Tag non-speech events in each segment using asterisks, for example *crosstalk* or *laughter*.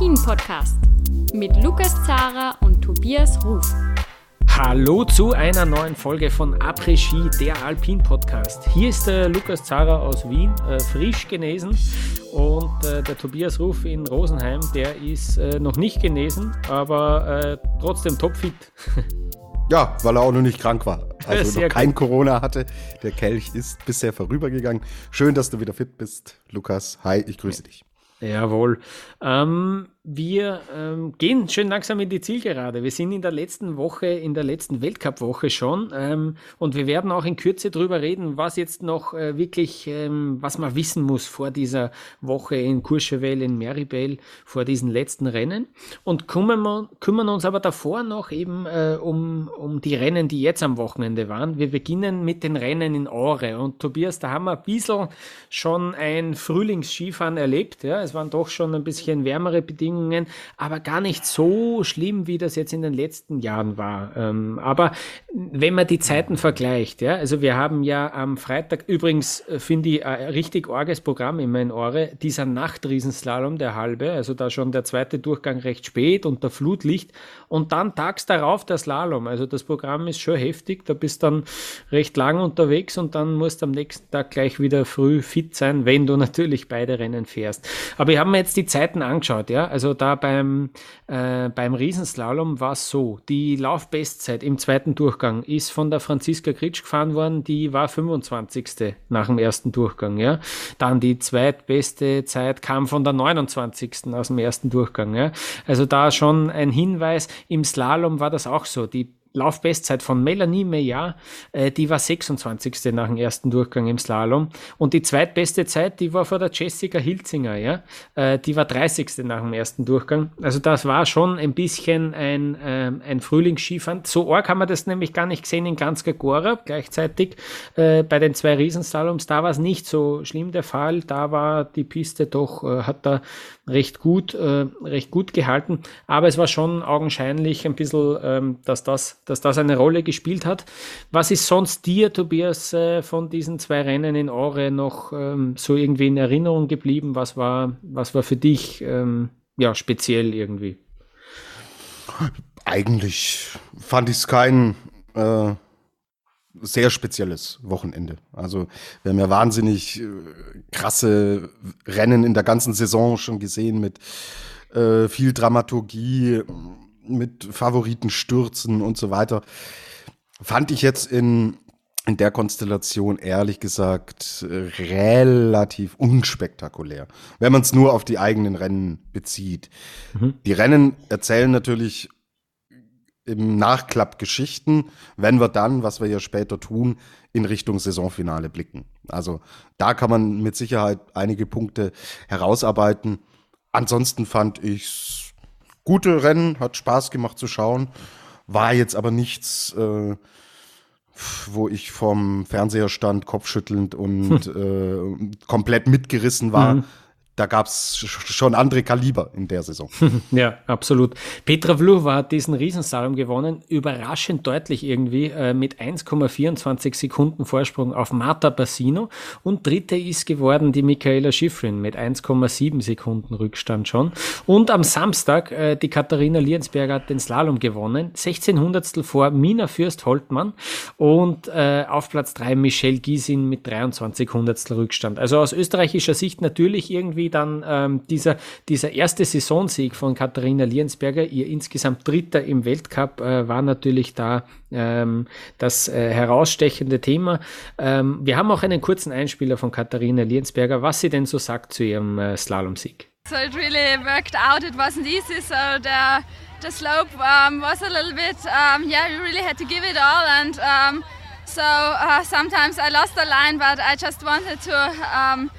Après-Ski, der Alpin-Podcast mit Lukas Zara und Tobias Ruf. Hallo zu einer neuen Folge von Après-Ski, der Alpin-Podcast. Hier ist der Lukas Zara aus Wien, äh, frisch genesen und äh, der Tobias Ruf in Rosenheim, der ist äh, noch nicht genesen, aber äh, trotzdem topfit. Ja, weil er auch noch nicht krank war. *laughs* Also noch kein gut. Corona hatte. Der Kelch ist bisher vorübergegangen. Schön, dass du wieder fit bist, Lukas. Hi, ich grüße dich. Jawohl. Ähm, wir ähm, gehen schön langsam in die Zielgerade. Wir sind in der letzten Woche, in der letzten Weltcup-Woche schon ähm, und wir werden auch in Kürze darüber reden, was jetzt noch äh, wirklich, ähm, was man wissen muss vor dieser Woche in Courchevel, in Meribel, vor diesen letzten Rennen und kümmern, wir, kümmern uns aber davor noch eben äh, um, um die Rennen, die jetzt am Wochenende waren. Wir beginnen mit den Rennen in Ore und Tobias, da haben wir ein bisschen schon ein Frühlingsskifahren erlebt. Ja? Es waren doch schon ein bisschen wärmere Bedingungen Bedingungen, aber gar nicht so schlimm, wie das jetzt in den letzten Jahren war. Ähm, aber wenn man die Zeiten vergleicht, ja, also wir haben ja am Freitag, übrigens äh, finde ich ein richtig orges Programm in meinen Ohren, dieser Nachtriesenslalom, der halbe, also da schon der zweite Durchgang recht spät unter Flutlicht und dann tags darauf der Slalom. Also das Programm ist schon heftig, da bist dann recht lang unterwegs und dann musst du am nächsten Tag gleich wieder früh fit sein, wenn du *laughs* natürlich beide Rennen fährst. Aber ich habe mir jetzt die Zeiten angeschaut, ja. Also da beim, äh, beim Riesenslalom war es so, die Laufbestzeit im zweiten Durchgang ist von der Franziska Kritsch gefahren worden, die war 25. nach dem ersten Durchgang. Ja. Dann die zweitbeste Zeit kam von der 29. aus dem ersten Durchgang. Ja. Also da schon ein Hinweis, im Slalom war das auch so. Die Laufbestzeit von Melanie Meyer, äh, die war 26. nach dem ersten Durchgang im Slalom. Und die zweitbeste Zeit, die war vor der Jessica Hilzinger, ja. Äh, die war 30. nach dem ersten Durchgang. Also das war schon ein bisschen ein, äh, ein Frühlingsskifahren. So arg haben wir das nämlich gar nicht gesehen in ganz Gagora. Gleichzeitig äh, bei den zwei Riesenslaloms, da war es nicht so schlimm der Fall. Da war die Piste doch, äh, hat da recht gut, äh, recht gut gehalten. Aber es war schon augenscheinlich ein bisschen, ähm, dass das dass das eine Rolle gespielt hat. Was ist sonst dir, Tobias, äh, von diesen zwei Rennen in Ore noch ähm, so irgendwie in Erinnerung geblieben? Was war, was war für dich ähm, ja, speziell irgendwie? Eigentlich fand ich es kein äh, sehr spezielles Wochenende. Also wir haben ja wahnsinnig äh, krasse Rennen in der ganzen Saison schon gesehen mit äh, viel Dramaturgie, mit Favoritenstürzen und so weiter. Fand ich jetzt in, in der Konstellation ehrlich gesagt relativ unspektakulär, wenn man es nur auf die eigenen Rennen bezieht. Mhm. Die Rennen erzählen natürlich im Nachklapp Geschichten, wenn wir dann, was wir ja später tun, in Richtung Saisonfinale blicken. Also da kann man mit Sicherheit einige Punkte herausarbeiten. Ansonsten fand ich gute Rennen, hat Spaß gemacht zu schauen. War jetzt aber nichts, äh, wo ich vom Fernseher stand, kopfschüttelnd und hm. *laughs* äh, komplett mitgerissen war. Mhm da gab es schon andere Kaliber in der Saison. *laughs* ja, absolut. Petra Vlhova hat diesen Riesensalom gewonnen, überraschend deutlich irgendwie, äh, mit 1,24 Sekunden Vorsprung auf Marta Bassino. Und dritte ist geworden die Michaela Schifrin mit 1,7 Sekunden Rückstand schon. Und am Samstag äh, die Katharina Liensberger hat den Slalom gewonnen, 16 Hundertstel vor Mina Fürst-Holtmann und äh, auf Platz 3 Michelle Giesin mit 23 Hundertstel Rückstand. Also aus österreichischer Sicht natürlich irgendwie dann ähm, dieser, dieser erste Saisonsieg von Katharina Liensberger, ihr insgesamt dritter im Weltcup, äh, war natürlich da ähm, das äh, herausstechende Thema. Ähm, wir haben auch einen kurzen Einspieler von Katharina Liensberger, was sie denn so sagt zu ihrem äh, Slalomsieg. So it really worked out. It wasn't easy. So the the slope um, was a little bit. Um, yeah, you really had to give it all, and um, so uh, sometimes I lost the line, but I just wanted to.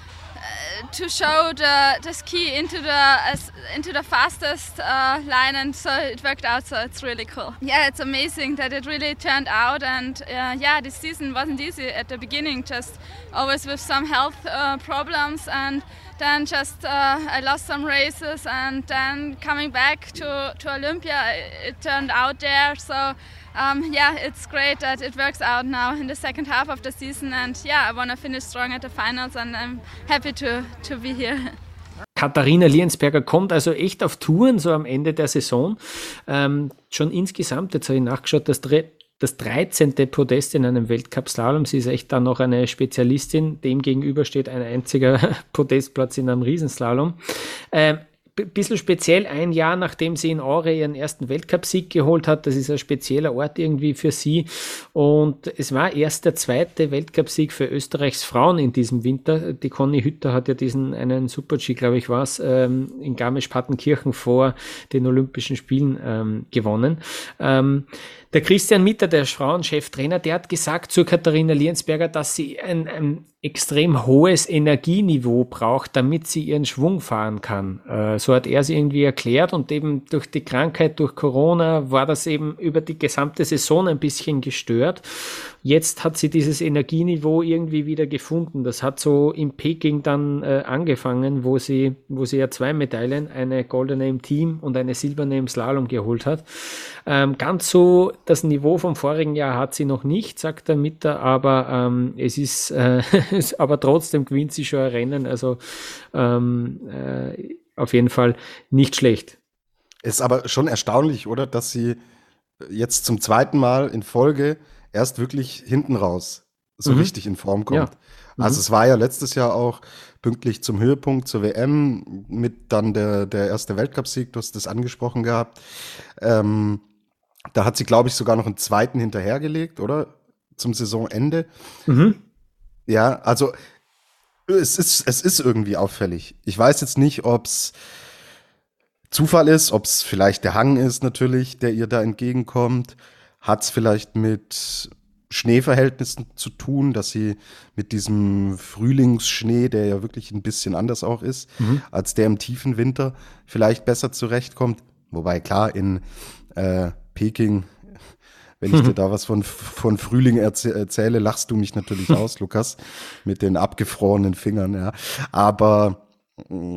To show the, the ski into the as, into the fastest uh, line, and so it worked out. So it's really cool. Yeah, it's amazing that it really turned out, and uh, yeah, this season wasn't easy at the beginning. Just always with some health uh, problems, and then just uh, I lost some races, and then coming back to to Olympia, it, turned out there. So um, yeah, it's great that it works out now in the second half of the season. And yeah, I want to finish strong at the finals, and I'm happy to, to be here. Katharina Liensberger kommt also echt auf Touren so am Ende der Saison. Ähm, schon insgesamt, jetzt habe ich nachgeschaut, das, das 13. Podest in einem Weltcup-Slalom. Sie ist echt dann noch eine Spezialistin. Dem gegenüber steht ein einziger *laughs* Podestplatz in einem Riesenslalom. Ähm, bisschen speziell ein Jahr, nachdem sie in Aure ihren ersten Weltcupsieg geholt hat. Das ist ein spezieller Ort irgendwie für sie. Und es war erst der zweite Weltcupsieg für Österreichs Frauen in diesem Winter. Die Conny Hütter hat ja diesen einen Super-G, glaube ich, war es, ähm, in Garmisch-Partenkirchen vor den Olympischen Spielen ähm, gewonnen. Ähm, der Christian Mitter, der Frauencheftrainer, der hat gesagt zu Katharina Liensberger, dass sie ein, ein extrem hohes Energieniveau braucht, damit sie ihren Schwung fahren kann. Äh, so hat er sie irgendwie erklärt und eben durch die Krankheit, durch Corona war das eben über die gesamte Saison ein bisschen gestört. Jetzt hat sie dieses Energieniveau irgendwie wieder gefunden. Das hat so in Peking dann äh, angefangen, wo sie, wo sie ja zwei Medaillen, eine goldene im Team und eine silberne im Slalom geholt hat. Ähm, ganz so das Niveau vom vorigen Jahr hat sie noch nicht, sagt der Mitter, aber ähm, es ist, äh, *laughs* aber trotzdem gewinnt sie schon ein Rennen. Also ähm, äh, auf jeden Fall nicht schlecht. Ist aber schon erstaunlich, oder, dass sie jetzt zum zweiten Mal in Folge erst wirklich hinten raus so mhm. richtig in Form kommt. Ja. Mhm. Also es war ja letztes Jahr auch pünktlich zum Höhepunkt zur WM mit dann der, der erste Weltcupsieg, du hast das angesprochen gehabt. Ähm, da hat sie, glaube ich, sogar noch einen zweiten hinterhergelegt, oder? Zum Saisonende. Mhm. Ja, also es ist, es ist irgendwie auffällig. Ich weiß jetzt nicht, ob es Zufall ist, ob es vielleicht der Hang ist natürlich, der ihr da entgegenkommt. Hat es vielleicht mit Schneeverhältnissen zu tun, dass sie mit diesem Frühlingsschnee, der ja wirklich ein bisschen anders auch ist, mhm. als der im tiefen Winter, vielleicht besser zurechtkommt. Wobei klar, in äh, Peking, wenn ich dir *laughs* da was von, von Frühling erzähle, lachst du mich natürlich *laughs* aus, Lukas, mit den abgefrorenen Fingern, ja. Aber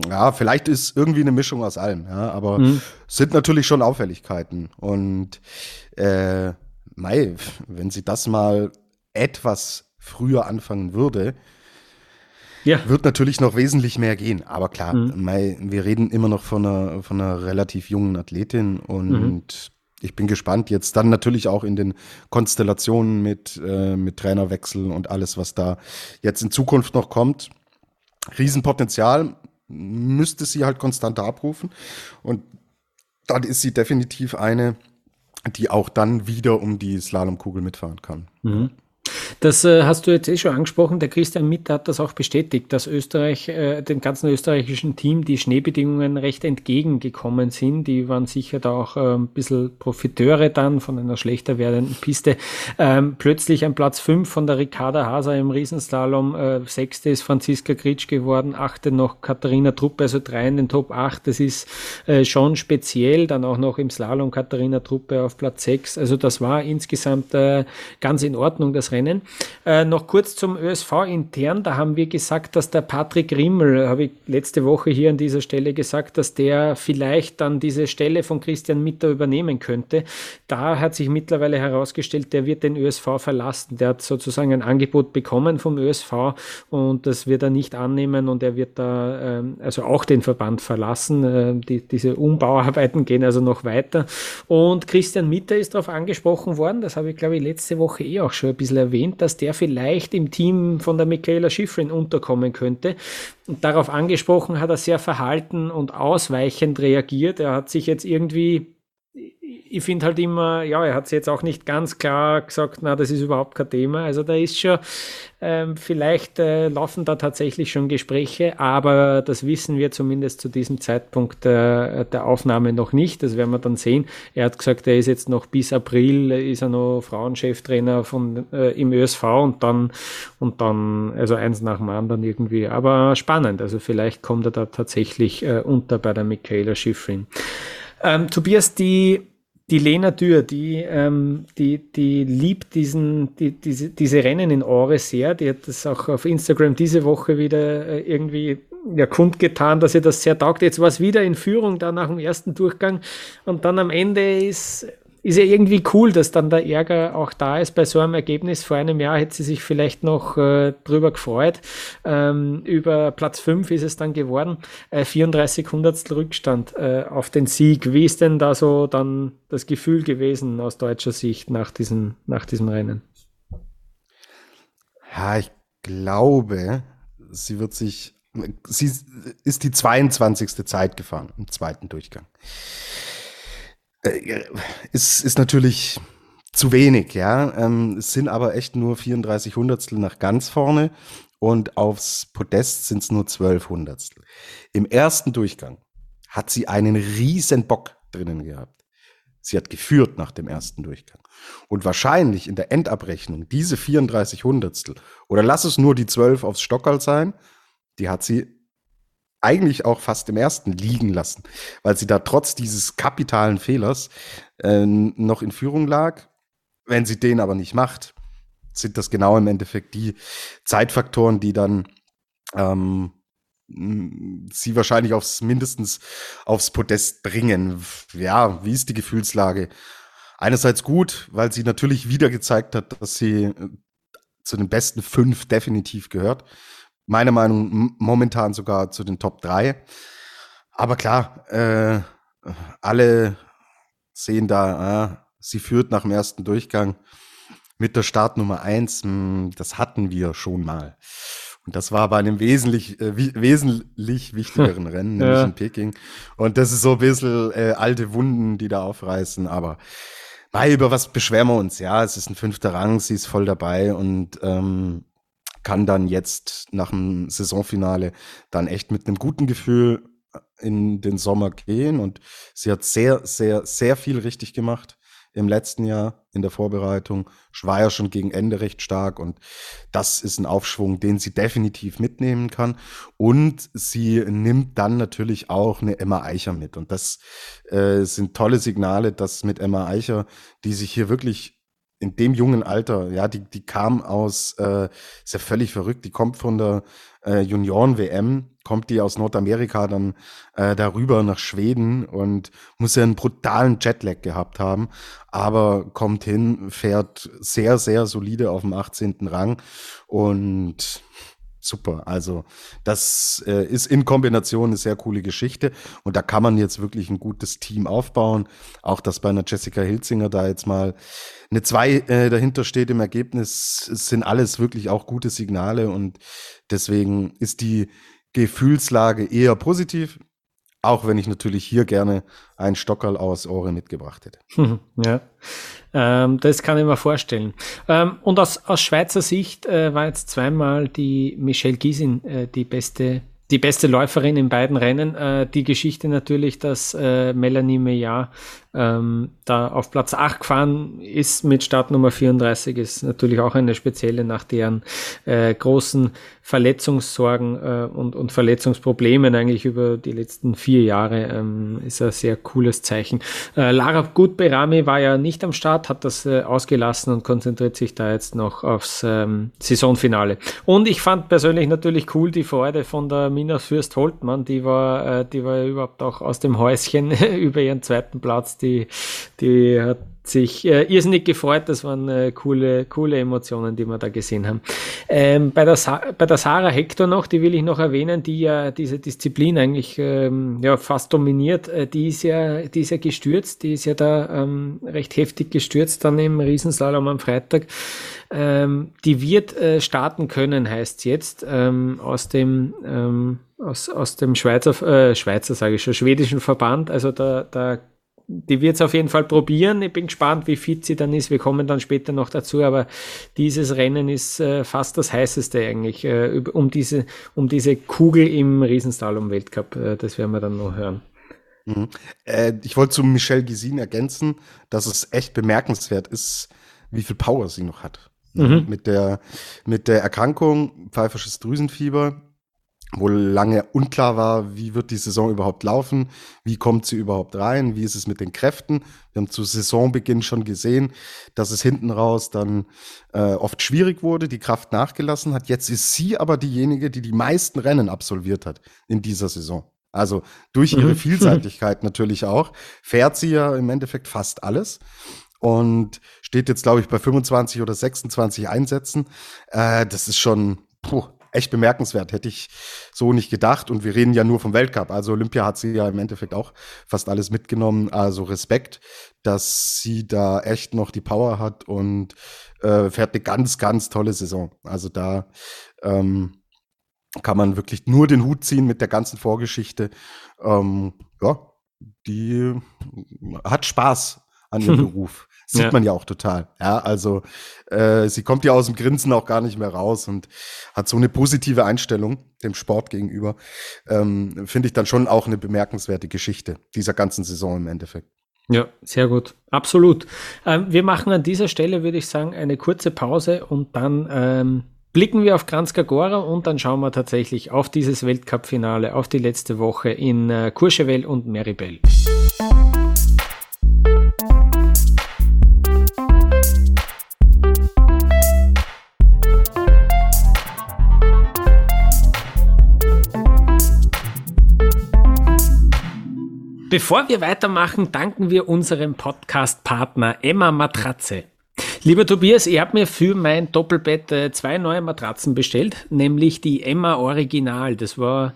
ja, vielleicht ist irgendwie eine Mischung aus allem, ja, aber mhm. sind natürlich schon Auffälligkeiten. Und äh, Mai, wenn sie das mal etwas früher anfangen würde, ja. wird natürlich noch wesentlich mehr gehen. Aber klar, mhm. Mai, wir reden immer noch von einer, von einer relativ jungen Athletin und mhm. Ich bin gespannt jetzt dann natürlich auch in den Konstellationen mit, äh, mit Trainerwechsel und alles, was da jetzt in Zukunft noch kommt. Riesenpotenzial müsste sie halt konstant abrufen und dann ist sie definitiv eine, die auch dann wieder um die Slalomkugel mitfahren kann. Mhm. Das äh, hast du jetzt eh schon angesprochen. Der Christian Mitt hat das auch bestätigt, dass Österreich, äh, dem ganzen österreichischen Team die Schneebedingungen recht entgegengekommen sind. Die waren sicher da auch äh, ein bisschen Profiteure dann von einer schlechter werdenden Piste. Ähm, plötzlich ein Platz 5 von der Ricarda Haser im Riesenslalom. Äh, sechste ist Franziska Gritsch geworden, achte noch Katharina Truppe, also drei in den Top 8. Das ist äh, schon speziell. Dann auch noch im Slalom Katharina Truppe auf Platz 6. Also das war insgesamt äh, ganz in Ordnung, das Rennen. Äh, noch kurz zum ÖSV intern. Da haben wir gesagt, dass der Patrick Rimmel, habe ich letzte Woche hier an dieser Stelle gesagt, dass der vielleicht dann diese Stelle von Christian Mitter übernehmen könnte. Da hat sich mittlerweile herausgestellt, der wird den ÖSV verlassen. Der hat sozusagen ein Angebot bekommen vom ÖSV und das wird er nicht annehmen und er wird da ähm, also auch den Verband verlassen. Äh, die, diese Umbauarbeiten gehen also noch weiter. Und Christian Mitter ist darauf angesprochen worden, das habe ich glaube ich letzte Woche eh auch schon ein bisschen erwähnt, dass der vielleicht im Team von der Michaela Schifrin unterkommen könnte. Und darauf angesprochen hat er sehr verhalten und ausweichend reagiert. Er hat sich jetzt irgendwie ich finde halt immer, ja, er hat es jetzt auch nicht ganz klar gesagt, na, das ist überhaupt kein Thema. Also da ist schon, ähm, vielleicht äh, laufen da tatsächlich schon Gespräche, aber das wissen wir zumindest zu diesem Zeitpunkt äh, der Aufnahme noch nicht. Das werden wir dann sehen. Er hat gesagt, er ist jetzt noch bis April, ist er noch Frauencheftrainer von, äh, im ÖSV und dann, und dann, also eins nach dem anderen irgendwie. Aber spannend. Also vielleicht kommt er da tatsächlich äh, unter bei der Michaela Schifrin. Ähm, Tobias, die die Lena Dürr, die, ähm, die, die liebt diesen, die, diese, diese Rennen in Ore sehr. Die hat das auch auf Instagram diese Woche wieder äh, irgendwie ja, kundgetan, dass ihr das sehr taugt. Jetzt war es wieder in Führung da nach dem ersten Durchgang und dann am Ende ist ist ja irgendwie cool, dass dann der Ärger auch da ist bei so einem Ergebnis. Vor einem Jahr hätte sie sich vielleicht noch äh, drüber gefreut. Ähm, über Platz 5 ist es dann geworden. Äh, 34 Hundertstel Rückstand äh, auf den Sieg. Wie ist denn da so dann das Gefühl gewesen aus deutscher Sicht nach diesem, nach diesem Rennen? Ja, ich glaube, sie wird sich, sie ist die 22. Zeit gefahren im zweiten Durchgang. Äh, ist, ist natürlich zu wenig, ja. Ähm, es sind aber echt nur 34 Hundertstel nach ganz vorne und aufs Podest sind es nur 12 Hundertstel. Im ersten Durchgang hat sie einen riesen Bock drinnen gehabt. Sie hat geführt nach dem ersten Durchgang. Und wahrscheinlich in der Endabrechnung diese 34 Hundertstel oder lass es nur die 12 aufs Stockerl sein, die hat sie eigentlich auch fast im ersten liegen lassen, weil sie da trotz dieses kapitalen Fehlers äh, noch in Führung lag. Wenn sie den aber nicht macht, sind das genau im Endeffekt die Zeitfaktoren, die dann ähm, sie wahrscheinlich aufs mindestens aufs Podest bringen. Ja, wie ist die Gefühlslage? Einerseits gut, weil sie natürlich wieder gezeigt hat, dass sie äh, zu den besten fünf definitiv gehört meiner Meinung momentan sogar zu den Top 3. Aber klar, äh, alle sehen da, äh, sie führt nach dem ersten Durchgang mit der Startnummer 1. Hm, das hatten wir schon mal. Und das war bei einem wesentlich, äh, wesentlich wichtigeren *laughs* Rennen, nämlich ja. in Peking. Und das ist so ein bisschen äh, alte Wunden, die da aufreißen. Aber mei, über was beschweren wir uns? Ja, es ist ein fünfter Rang, sie ist voll dabei und ähm, kann dann jetzt nach dem Saisonfinale dann echt mit einem guten Gefühl in den Sommer gehen. Und sie hat sehr, sehr, sehr viel richtig gemacht im letzten Jahr in der Vorbereitung. War ja schon gegen Ende recht stark und das ist ein Aufschwung, den sie definitiv mitnehmen kann. Und sie nimmt dann natürlich auch eine Emma Eicher mit. Und das äh, sind tolle Signale, dass mit Emma Eicher, die sich hier wirklich in dem jungen Alter, ja, die, die kam aus, äh, ist ja völlig verrückt, die kommt von der äh, Junioren-WM, kommt die aus Nordamerika dann äh, darüber nach Schweden und muss ja einen brutalen Jetlag gehabt haben, aber kommt hin, fährt sehr, sehr solide auf dem 18. Rang und super. Also das äh, ist in Kombination eine sehr coole Geschichte und da kann man jetzt wirklich ein gutes Team aufbauen. Auch dass bei einer Jessica Hilzinger da jetzt mal eine zwei äh, dahinter steht im Ergebnis, sind alles wirklich auch gute Signale und deswegen ist die Gefühlslage eher positiv. Auch wenn ich natürlich hier gerne ein Stockerl aus Ohre mitgebracht hätte. *laughs* Ja, ähm, das kann ich mir vorstellen. Ähm, und aus, aus Schweizer Sicht äh, war jetzt zweimal die Michelle Giesin äh, die beste die beste Läuferin in beiden Rennen. Äh, die Geschichte natürlich, dass äh, Melanie Meillard ähm, da auf Platz 8 gefahren ist mit Startnummer 34, ist natürlich auch eine spezielle nach deren äh, großen Verletzungssorgen äh, und, und Verletzungsproblemen eigentlich über die letzten vier Jahre. Ähm, ist ein sehr cooles Zeichen. Äh, Lara Gutberami war ja nicht am Start, hat das äh, ausgelassen und konzentriert sich da jetzt noch aufs ähm, Saisonfinale. Und ich fand persönlich natürlich cool die Freude von der Mina Fürst-Holtmann, die war, äh, die war überhaupt auch aus dem Häuschen *laughs* über ihren zweiten Platz die, die hat sich äh, irrsinnig gefreut. Das waren äh, coole, coole Emotionen, die wir da gesehen haben. Ähm, bei, der bei der Sarah Hector noch, die will ich noch erwähnen, die ja diese Disziplin eigentlich ähm, ja, fast dominiert. Äh, die, ist ja, die ist ja gestürzt, die ist ja da ähm, recht heftig gestürzt dann im Riesenslalom am Freitag. Ähm, die wird äh, starten können, heißt jetzt, ähm, aus dem ähm, aus, aus dem Schweizer, äh, Schweizer sage ich schon, schwedischen Verband. Also da, da die wird es auf jeden Fall probieren. Ich bin gespannt, wie fit sie dann ist. Wir kommen dann später noch dazu, aber dieses Rennen ist äh, fast das heißeste eigentlich äh, um, diese, um diese Kugel im Riesenslalom-Weltcup. Äh, das werden wir dann noch hören. Mhm. Äh, ich wollte zu Michelle Gisin ergänzen, dass es echt bemerkenswert ist, wie viel Power sie noch hat. Mhm. Mit, der, mit der Erkrankung, pfeifersches Drüsenfieber, wo lange unklar war, wie wird die Saison überhaupt laufen, wie kommt sie überhaupt rein, wie ist es mit den Kräften. Wir haben zu Saisonbeginn schon gesehen, dass es hinten raus dann äh, oft schwierig wurde, die Kraft nachgelassen hat. Jetzt ist sie aber diejenige, die die meisten Rennen absolviert hat in dieser Saison. Also durch ihre mhm. Vielseitigkeit *laughs* natürlich auch, fährt sie ja im Endeffekt fast alles und steht jetzt, glaube ich, bei 25 oder 26 Einsätzen. Äh, das ist schon puh, echt bemerkenswert. Hätte ich so nicht gedacht. Und wir reden ja nur vom Weltcup. Also Olympia hat sie ja im Endeffekt auch fast alles mitgenommen. Also Respekt, dass sie da echt noch die Power hat und äh, fährt eine ganz, ganz tolle Saison. Also da ähm, kann man wirklich nur den Hut ziehen mit der ganzen Vorgeschichte. Ähm, ja, die hat Spaß an ihrem *laughs* Beruf. Sieht ja. man ja auch total. Ja, also äh, sie kommt ja aus dem Grinsen auch gar nicht mehr raus und hat so eine positive Einstellung dem Sport gegenüber. Ähm, Finde ich dann schon auch eine bemerkenswerte Geschichte dieser ganzen Saison im Endeffekt. Ja, sehr gut. Absolut. Ähm, wir machen an dieser Stelle, würde ich sagen, eine kurze Pause und dann ähm, blicken wir auf Kranjska Gora und dann schauen wir tatsächlich auf dieses Weltcup-Finale, auf die letzte Woche in äh, Courchevel und Meribel. Bevor wir weitermachen, danken wir unserem Podcast-Partner Emma Matratze. Lieber Tobias, ich habe mir für mein Doppelbett äh, zwei neue Matratzen bestellt, nämlich die Emma Original. Das war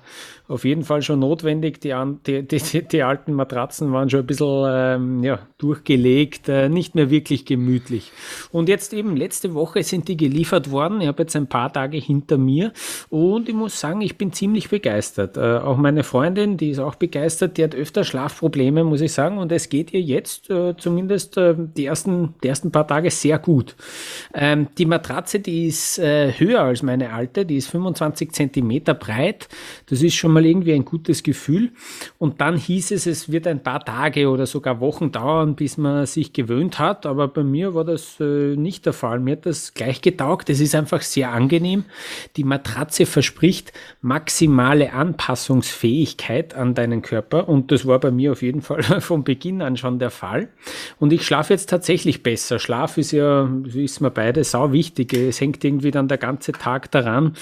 auf jeden Fall schon notwendig. Die, die, die, die alten Matratzen waren schon ein bisschen ähm, ja, durchgelegt, äh, nicht mehr wirklich gemütlich. Und jetzt eben letzte Woche sind die geliefert worden. Ich habe jetzt ein paar Tage hinter mir und ich muss sagen, ich bin ziemlich begeistert. Äh, auch meine Freundin, die ist auch begeistert, die hat öfter Schlafprobleme, muss ich sagen. Und es geht ihr jetzt äh, zumindest äh, die, ersten, die ersten paar Tage sehr gut. Ähm, die Matratze, die ist äh, höher als meine alte, die ist 25 Zentimeter breit. Das ist schon mal mal irgendwie ein gutes Gefühl. Und dann hieß es, es wird ein paar Tage oder sogar Wochen dauern, bis man sich gewöhnt hat. Aber bei mir war das äh, nicht der Fall. Mir hat das gleich getaugt. Es ist einfach sehr angenehm. Die Matratze verspricht maximale Anpassungsfähigkeit an deinen Körper. Und das war bei mir auf jeden Fall *laughs* von Beginn an schon der Fall. Und ich schlafe jetzt tatsächlich besser. Schlaf ist ja, wissen wir beide, sau wichtig. Es hängt irgendwie dann der ganze Tag daran.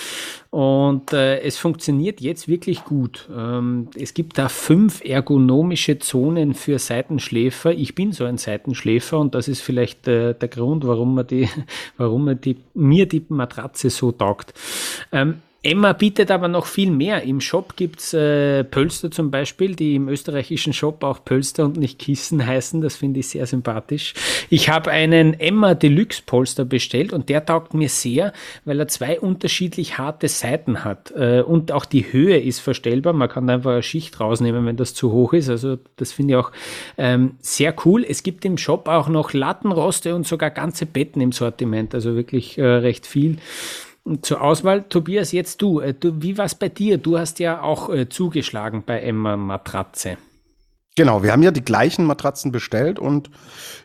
Und äh, es funktioniert jetzt wirklich gut. Ähm, es gibt da fünf ergonomische Zonen für Seitenschläfer. Ich bin so ein Seitenschläfer und das ist vielleicht äh, der Grund, warum, man die, *laughs* warum man die, mir die Matratze so taugt. Ähm, Emma bietet aber noch viel mehr. Im Shop gibt's äh, Pölster zum Beispiel, die im österreichischen Shop auch Pölster und nicht Kissen heißen. Das finde ich sehr sympathisch. Ich habe einen Emma Deluxe Polster bestellt und der taugt mir sehr, weil er zwei unterschiedlich harte Seiten hat. Äh, und auch die Höhe ist verstellbar. Man kann einfach eine Schicht rausnehmen, wenn das zu hoch ist. Also das finde ich auch ähm, sehr cool. Es gibt im Shop auch noch Lattenroste und sogar ganze Betten im Sortiment. Also wirklich äh, recht viel zur Auswahl. Tobias, jetzt du. Äh, du wie war es bei dir? Du hast ja auch äh, zugeschlagen bei Emma Matratze. Genau, wir haben ja die gleichen Matratzen bestellt und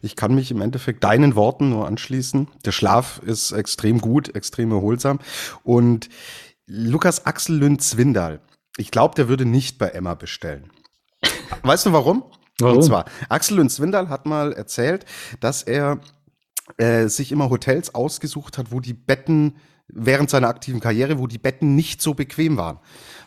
ich kann mich im Endeffekt deinen Worten nur anschließen. Der Schlaf ist extrem gut, extrem erholsam. Und Lukas Axel Lünn-Zwindal, ich glaube, der würde nicht bei Emma bestellen. Weißt du warum? warum? Und zwar, Axel Lünn-Zwindal hat mal erzählt, dass er äh, sich immer Hotels ausgesucht hat, wo die Betten während seiner aktiven Karriere, wo die Betten nicht so bequem waren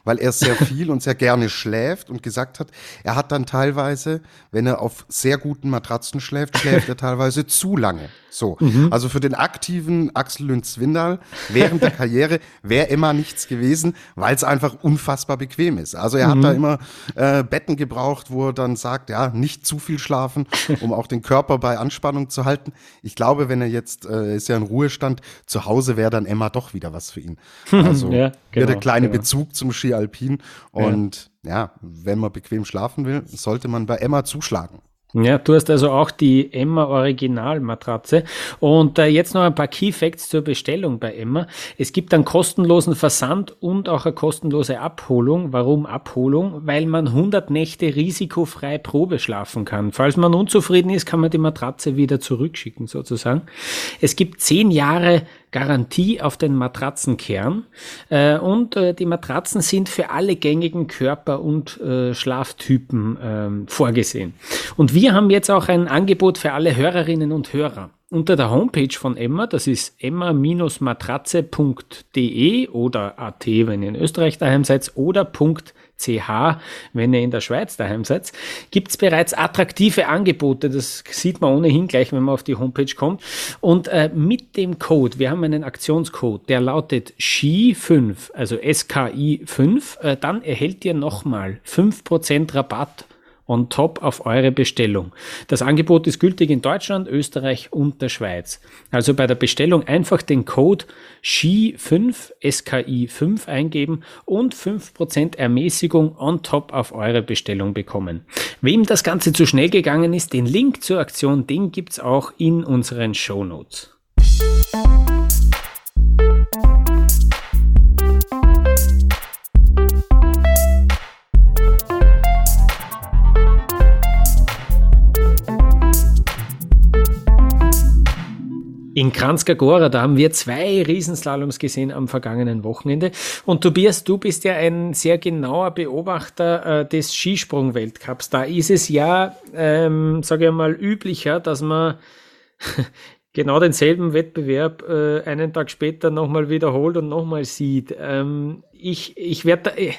weil er sehr viel und sehr gerne schläft und gesagt hat, er hat dann teilweise, wenn er auf sehr guten Matratzen schläft, schläft er teilweise *laughs* zu lange. So. Mhm. Also für den aktiven Axel Lünz-Windal während der Karriere wäre immer nichts gewesen, weil es einfach unfassbar bequem ist. Also er mhm. hat da immer äh, Betten gebraucht, wo er dann sagt, ja, nicht zu viel schlafen, um auch den Körper bei Anspannung zu halten. Ich glaube, wenn er jetzt, äh, ist ja in Ruhestand, zu Hause wäre dann Emma doch wieder was für ihn. Also ja, genau, der kleine genau. Bezug zum Ski Alpin. Und ja. ja, wenn man bequem schlafen will, sollte man bei Emma zuschlagen. Ja, du hast also auch die Emma Original Matratze. Und äh, jetzt noch ein paar Key Facts zur Bestellung bei Emma. Es gibt einen kostenlosen Versand und auch eine kostenlose Abholung. Warum Abholung? Weil man 100 Nächte risikofrei Probe schlafen kann. Falls man unzufrieden ist, kann man die Matratze wieder zurückschicken sozusagen. Es gibt 10 Jahre Garantie auf den Matratzenkern. Äh, und äh, die Matratzen sind für alle gängigen Körper- und äh, Schlaftypen ähm, vorgesehen. Und wir haben jetzt auch ein Angebot für alle Hörerinnen und Hörer. unter der Homepage von Emma, das ist emma-matratze.de oder at, wenn ihr in Österreich daheim seid, oder .ch, wenn ihr in der Schweiz daheim seid, gibt es bereits attraktive Angebote. Das sieht man ohnehin gleich, wenn man auf die Homepage kommt. Und äh, mit dem Code, wir haben einen Aktionscode, der lautet SKI5, also SKI5, äh, dann erhält ihr nochmal 5% Rabatt on top auf eure Bestellung. Das Angebot ist gültig in Deutschland, Österreich und der Schweiz. Also bei der Bestellung einfach den Code SKI5, SKI5 eingeben und 5% Ermäßigung on top auf eure Bestellung bekommen. Wem das Ganze zu schnell gegangen ist, den Link zur Aktion, den gibt's auch in unseren Show Notes. In Kranjska Gora, da haben wir zwei Riesenslaloms gesehen am vergangenen Wochenende. Und Tobias, du bist ja ein sehr genauer Beobachter äh, des Skisprung-Weltcups. Da ist es ja, ähm, sage ich mal, üblicher, dass man *laughs* genau denselben Wettbewerb äh, einen Tag später nochmal wiederholt und nochmal sieht. Ähm, ich ich werde, äh,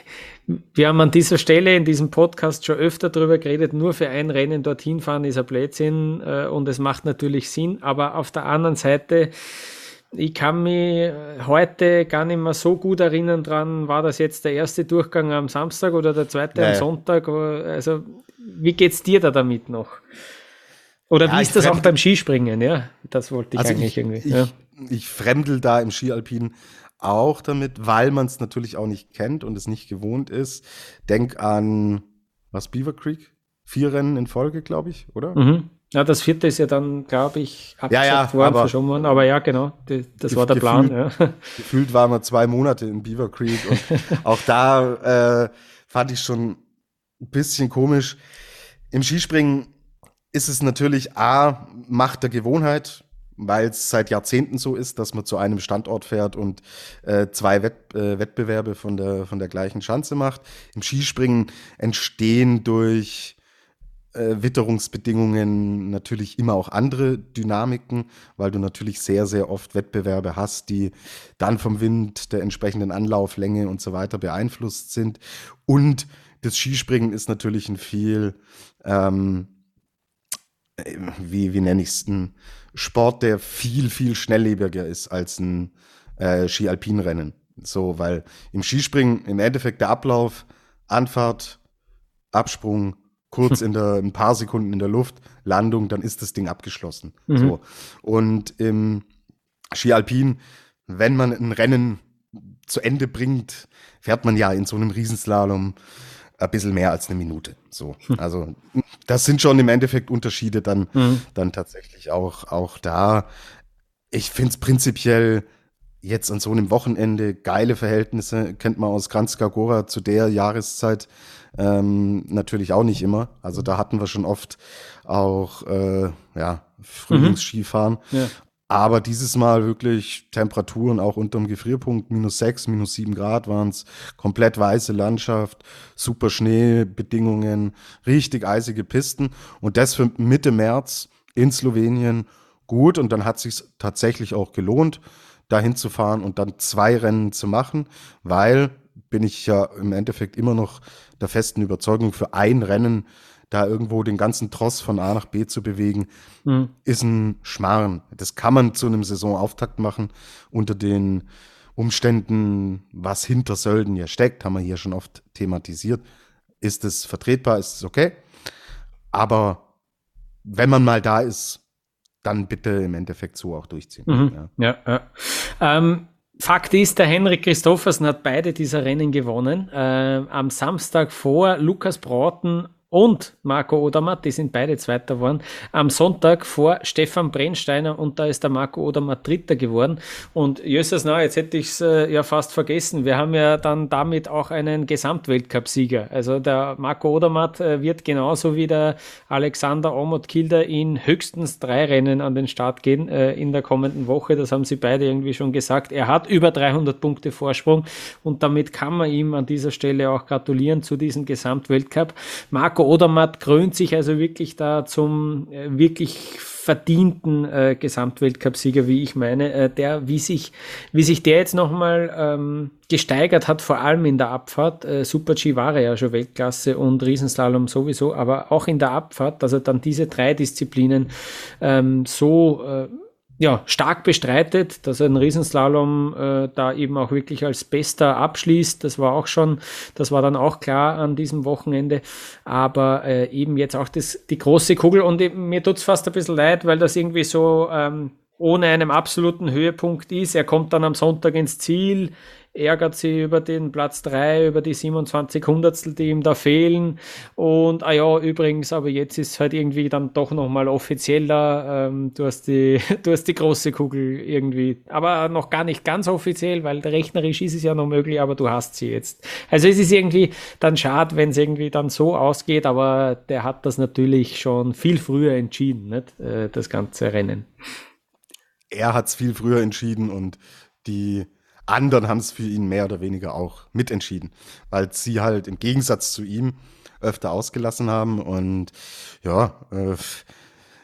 wir haben an dieser Stelle in diesem Podcast schon öfter darüber geredet, nur für ein Rennen dorthin fahren ist ein Blödsinn äh, und es macht natürlich Sinn, aber auf der anderen Seite, ich kann mich heute gar nicht mehr so gut erinnern dran, war das jetzt der erste Durchgang am Samstag oder der zweite naja. am Sonntag? Also, wie geht's dir da damit noch? Oder ja, wie ist das auch beim Skispringen? Ja, das wollte ich also eigentlich ich, irgendwie. Ich, ja. ich fremdel da im Skialpin auch damit, weil man es natürlich auch nicht kennt und es nicht gewohnt ist. Denk an, was, Beaver Creek? Vier Rennen in Folge, glaube ich, oder? Mhm. Ja, das vierte ist ja dann, glaube ich, abgesagt ja, ja, worden, aber, verschoben worden. Aber ja, genau, die, das war der Plan. Ja. *laughs* Gefühlt waren wir zwei Monate in Beaver Creek und *laughs* auch da äh, fand ich schon ein bisschen komisch. Im Skispringen ist es natürlich A, Macht der Gewohnheit, weil es seit Jahrzehnten so ist, dass man zu einem Standort fährt und äh, zwei Wett, äh, Wettbewerbe von der, von der gleichen Schanze macht. Im Skispringen entstehen durch äh, Witterungsbedingungen natürlich immer auch andere Dynamiken, weil du natürlich sehr, sehr oft Wettbewerbe hast, die dann vom Wind, der entsprechenden Anlauflänge und so weiter beeinflusst sind. Und das Skispringen ist natürlich ein viel ähm, wie, wie nenne ich es, ein Sport, der viel, viel schnelllebiger ist als ein äh, Ski-Alpin-Rennen. So, weil im Skispringen im Endeffekt der Ablauf, Anfahrt, Absprung, kurz in der, ein paar Sekunden in der Luft, Landung, dann ist das Ding abgeschlossen. Mhm. So. Und im Ski Alpin, wenn man ein Rennen zu Ende bringt, fährt man ja in so einem Riesenslalom ein bisschen mehr als eine Minute. So, also das sind schon im Endeffekt Unterschiede dann, mhm. dann tatsächlich auch, auch da. Ich finde es prinzipiell jetzt an so einem Wochenende geile Verhältnisse, kennt man aus Kranjska Gora zu der Jahreszeit ähm, natürlich auch nicht immer. Also da hatten wir schon oft auch äh, ja, Frühlingsskifahren. Mhm. Ja. Aber dieses Mal wirklich Temperaturen auch unterm Gefrierpunkt, minus sechs, minus sieben Grad waren es, komplett weiße Landschaft, super Schneebedingungen, richtig eisige Pisten. Und das für Mitte März in Slowenien gut. Und dann hat sich tatsächlich auch gelohnt, dahin zu fahren und dann zwei Rennen zu machen, weil bin ich ja im Endeffekt immer noch der festen Überzeugung, für ein Rennen da irgendwo den ganzen Tross von A nach B zu bewegen, mhm. ist ein Schmarrn. Das kann man zu einem Saisonauftakt machen unter den Umständen, was hinter Sölden ja steckt, haben wir hier schon oft thematisiert. Ist es vertretbar, ist es okay? Aber wenn man mal da ist, dann bitte im Endeffekt so auch durchziehen. Mhm. Ja, ja. ja. Ähm, Fakt ist, der Henrik Christoffersen hat beide dieser Rennen gewonnen. Äh, am Samstag vor Lukas Brauten und Marco Odermatt, die sind beide Zweiter geworden, am Sonntag vor Stefan Brennsteiner und da ist der Marco Odermatt Dritter geworden. Und Jössers, na, jetzt hätte ich es äh, ja fast vergessen. Wir haben ja dann damit auch einen Gesamtweltcup-Sieger. Also der Marco Odermatt äh, wird genauso wie der Alexander Omot Kilder in höchstens drei Rennen an den Start gehen äh, in der kommenden Woche. Das haben sie beide irgendwie schon gesagt. Er hat über 300 Punkte Vorsprung und damit kann man ihm an dieser Stelle auch gratulieren zu diesem Gesamtweltcup. Marco Odermatt krönt sich also wirklich da zum äh, wirklich verdienten äh, Gesamtweltcupsieger, wie ich meine, äh, der, wie sich, wie sich der jetzt nochmal ähm, gesteigert hat, vor allem in der Abfahrt. Äh, Super G war ja schon Weltklasse und Riesenslalom sowieso, aber auch in der Abfahrt, dass er dann diese drei Disziplinen ähm, so äh, ja, stark bestreitet, dass er einen Riesenslalom äh, da eben auch wirklich als Bester abschließt. Das war auch schon, das war dann auch klar an diesem Wochenende. Aber äh, eben jetzt auch das, die große Kugel und eben, mir tut's fast ein bisschen leid, weil das irgendwie so ähm, ohne einen absoluten Höhepunkt ist. Er kommt dann am Sonntag ins Ziel, ärgert sie über den Platz 3, über die 27 Hundertstel, die ihm da fehlen. Und ah ja, übrigens, aber jetzt ist halt irgendwie dann doch nochmal offizieller. Ähm, du, hast die, *laughs* du hast die große Kugel irgendwie, aber noch gar nicht ganz offiziell, weil rechnerisch ist es ja noch möglich, aber du hast sie jetzt. Also es ist irgendwie dann schade, wenn es irgendwie dann so ausgeht, aber der hat das natürlich schon viel früher entschieden, nicht? Äh, das ganze Rennen. Er hat es viel früher entschieden und die anderen haben es für ihn mehr oder weniger auch mitentschieden, weil sie halt im Gegensatz zu ihm öfter ausgelassen haben. Und ja, äh,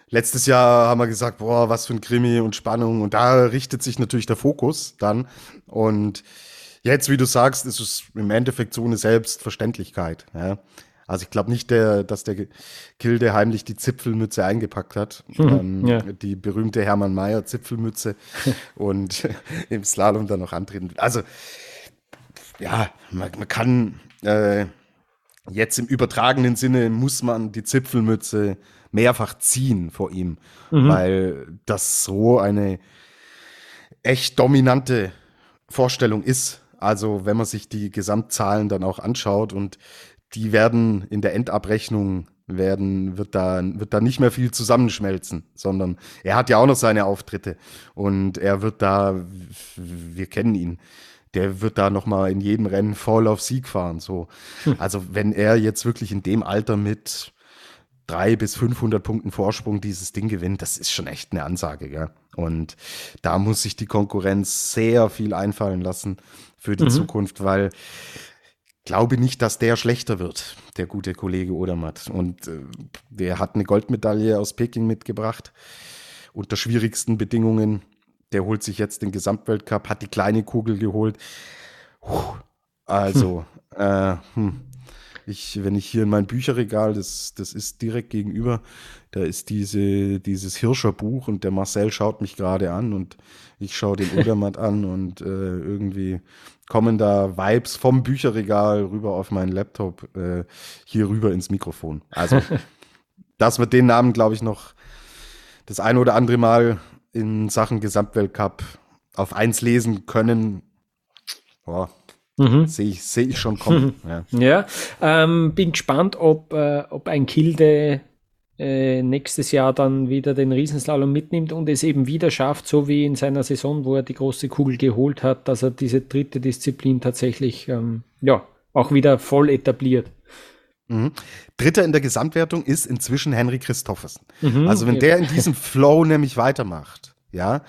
letztes Jahr haben wir gesagt, boah, was für ein Krimi und Spannung. Und da richtet sich natürlich der Fokus dann. Und jetzt, wie du sagst, ist es im Endeffekt so eine Selbstverständlichkeit. Ja. Also ich glaube nicht, der, dass der Kilde heimlich die Zipfelmütze eingepackt hat. Mhm, ähm, ja. Die berühmte Hermann Mayer Zipfelmütze *laughs* und *laughs* im Slalom dann noch antreten. Also ja, man, man kann äh, jetzt im übertragenen Sinne muss man die Zipfelmütze mehrfach ziehen vor ihm, mhm. weil das so eine echt dominante Vorstellung ist. Also wenn man sich die Gesamtzahlen dann auch anschaut und die werden in der Endabrechnung werden, wird da, wird da nicht mehr viel zusammenschmelzen, sondern er hat ja auch noch seine Auftritte und er wird da, wir kennen ihn, der wird da nochmal in jedem Rennen voll auf Sieg fahren, so. Hm. Also wenn er jetzt wirklich in dem Alter mit drei bis 500 Punkten Vorsprung dieses Ding gewinnt, das ist schon echt eine Ansage, gell? Und da muss sich die Konkurrenz sehr viel einfallen lassen für die mhm. Zukunft, weil glaube nicht, dass der schlechter wird, der gute Kollege Odermatt. Und äh, der hat eine Goldmedaille aus Peking mitgebracht, unter schwierigsten Bedingungen. Der holt sich jetzt den Gesamtweltcup, hat die kleine Kugel geholt. Puh, also, hm. Äh, hm. Ich, wenn ich hier in mein Bücherregal, das, das ist direkt gegenüber, da ist diese, dieses Hirscher Buch und der Marcel schaut mich gerade an und ich schaue den *laughs* Odermatt an und äh, irgendwie kommen da Vibes vom Bücherregal rüber auf meinen Laptop, äh, hier rüber ins Mikrofon. Also, *laughs* dass wir den Namen, glaube ich, noch das ein oder andere Mal in Sachen Gesamtweltcup auf eins lesen können. Boah, Mhm. Sehe ich, seh ich schon kommen. Mhm. *laughs* Ja, ja ähm, bin gespannt, ob, äh, ob ein Kilde äh, nächstes Jahr dann wieder den Riesenslalom mitnimmt und es eben wieder schafft, so wie in seiner Saison, wo er die große Kugel geholt hat, dass er diese dritte Disziplin tatsächlich ähm, ja, auch wieder voll etabliert. Mhm. Dritter in der Gesamtwertung ist inzwischen Henry Christoffersen. Mhm, also wenn ja. der in diesem Flow *laughs* nämlich weitermacht, ja,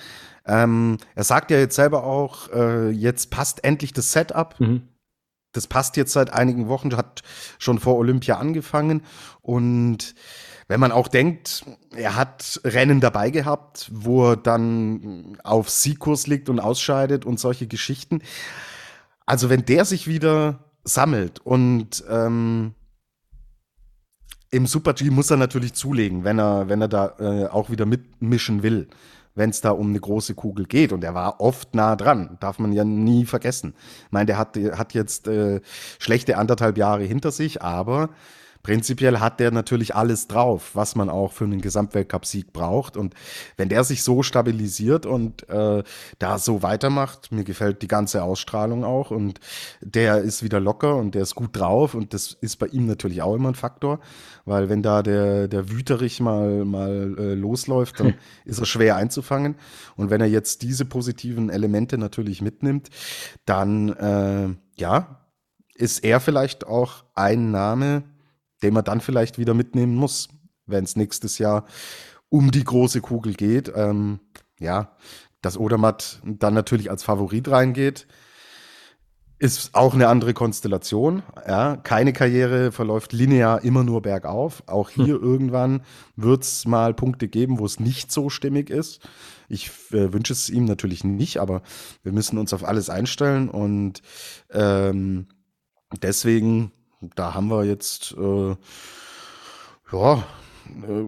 ähm, er sagt ja jetzt selber auch, äh, jetzt passt endlich das Setup. Mhm. Das passt jetzt seit einigen Wochen, hat schon vor Olympia angefangen. Und wenn man auch denkt, er hat Rennen dabei gehabt, wo er dann auf Siegkurs liegt und ausscheidet und solche Geschichten. Also wenn der sich wieder sammelt und ähm, im Super G muss er natürlich zulegen, wenn er, wenn er da äh, auch wieder mitmischen will wenn es da um eine große Kugel geht. Und er war oft nah dran, darf man ja nie vergessen. Ich meine, der hat, hat jetzt äh, schlechte anderthalb Jahre hinter sich, aber prinzipiell hat der natürlich alles drauf, was man auch für einen Gesamtweltcup-Sieg braucht. Und wenn der sich so stabilisiert und äh, da so weitermacht, mir gefällt die ganze Ausstrahlung auch und der ist wieder locker und der ist gut drauf und das ist bei ihm natürlich auch immer ein Faktor, weil wenn da der, der Wüterich mal, mal äh, losläuft, dann *laughs* ist er schwer einzufangen. Und wenn er jetzt diese positiven Elemente natürlich mitnimmt, dann äh, ja, ist er vielleicht auch ein Name, den man dann vielleicht wieder mitnehmen muss, wenn es nächstes Jahr um die große Kugel geht. Ähm, ja, dass Odermatt dann natürlich als Favorit reingeht, ist auch eine andere Konstellation. Ja, keine Karriere verläuft linear immer nur bergauf. Auch hier hm. irgendwann wird es mal Punkte geben, wo es nicht so stimmig ist. Ich äh, wünsche es ihm natürlich nicht, aber wir müssen uns auf alles einstellen und ähm, deswegen, da haben wir jetzt äh, ja äh,